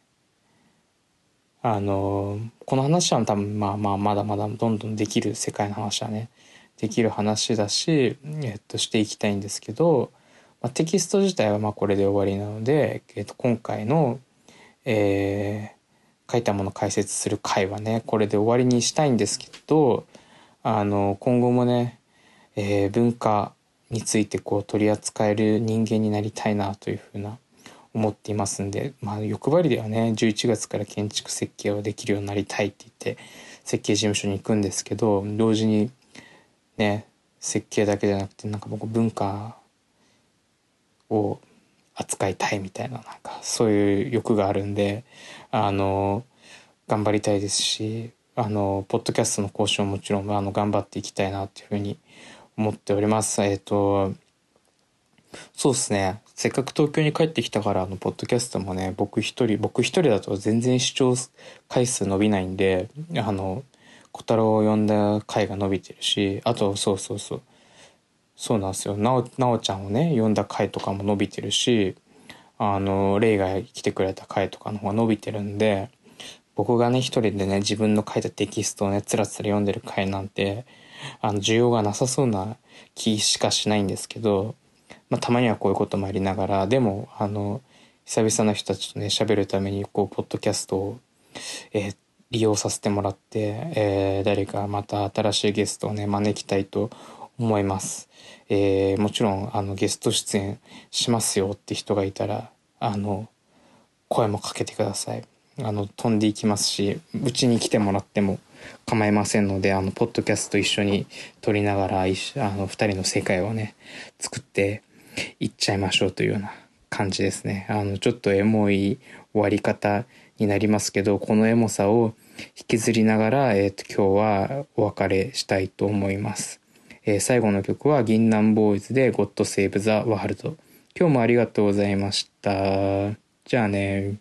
あの、この話は多分まあまあまだまだどんどんできる世界の話はね、できる話だし、えっとしていきたいんですけど、まあ、テキスト自体はまあこれで終わりなので、えっと、今回の、えー、書いたもの解説する回はね、これで終わりにしたいんですけど、あの、今後もね、えー、文化についてこう取り扱える人間になりたいなというふうな思っていますんで、まあ、欲張りではね11月から建築設計をできるようになりたいって言って設計事務所に行くんですけど同時にね設計だけじゃなくてなんか僕文化を扱いたいみたいななんかそういう欲があるんであの頑張りたいですしあのポッドキャストの交渉ももちろんあの頑張っていきたいなっていうふうに思っております。えっ、ー、と、そうですね。せっかく東京に帰ってきたから、あの、ポッドキャストもね、僕一人、僕一人だと全然視聴回数伸びないんで、あの、小太郎を呼んだ回が伸びてるし、あと、そうそうそう。そうなんですよ。なお、なおちゃんをね、呼んだ回とかも伸びてるし、あの、レイが来てくれた回とかの方が伸びてるんで、僕がね、一人でね、自分の書いたテキストをね、つらつら読んでる回なんて、あの、需要がなさそうな気しかしないんですけど、まあ、たまにはこういうこともありながら、でも、あの、久々の人たちとね、喋るために、こう、ポッドキャストを、えー、利用させてもらって、えー、誰かまた新しいゲストをね、招きたいと思います。えー、もちろん、あの、ゲスト出演しますよって人がいたら、あの、声もかけてください。あの、飛んでいきますし、うちに来てもらっても構いませんので、あの、ポッドキャスト一緒に撮りながら、一、あの、二人の世界をね、作っていっちゃいましょうというような感じですね。あの、ちょっとエモい終わり方になりますけど、このエモさを引きずりながら、え、ー、と、今日はお別れしたいと思います。えー、最後の曲は、銀杏ボーイズで God Save the World。今日もありがとうございました。じゃあね。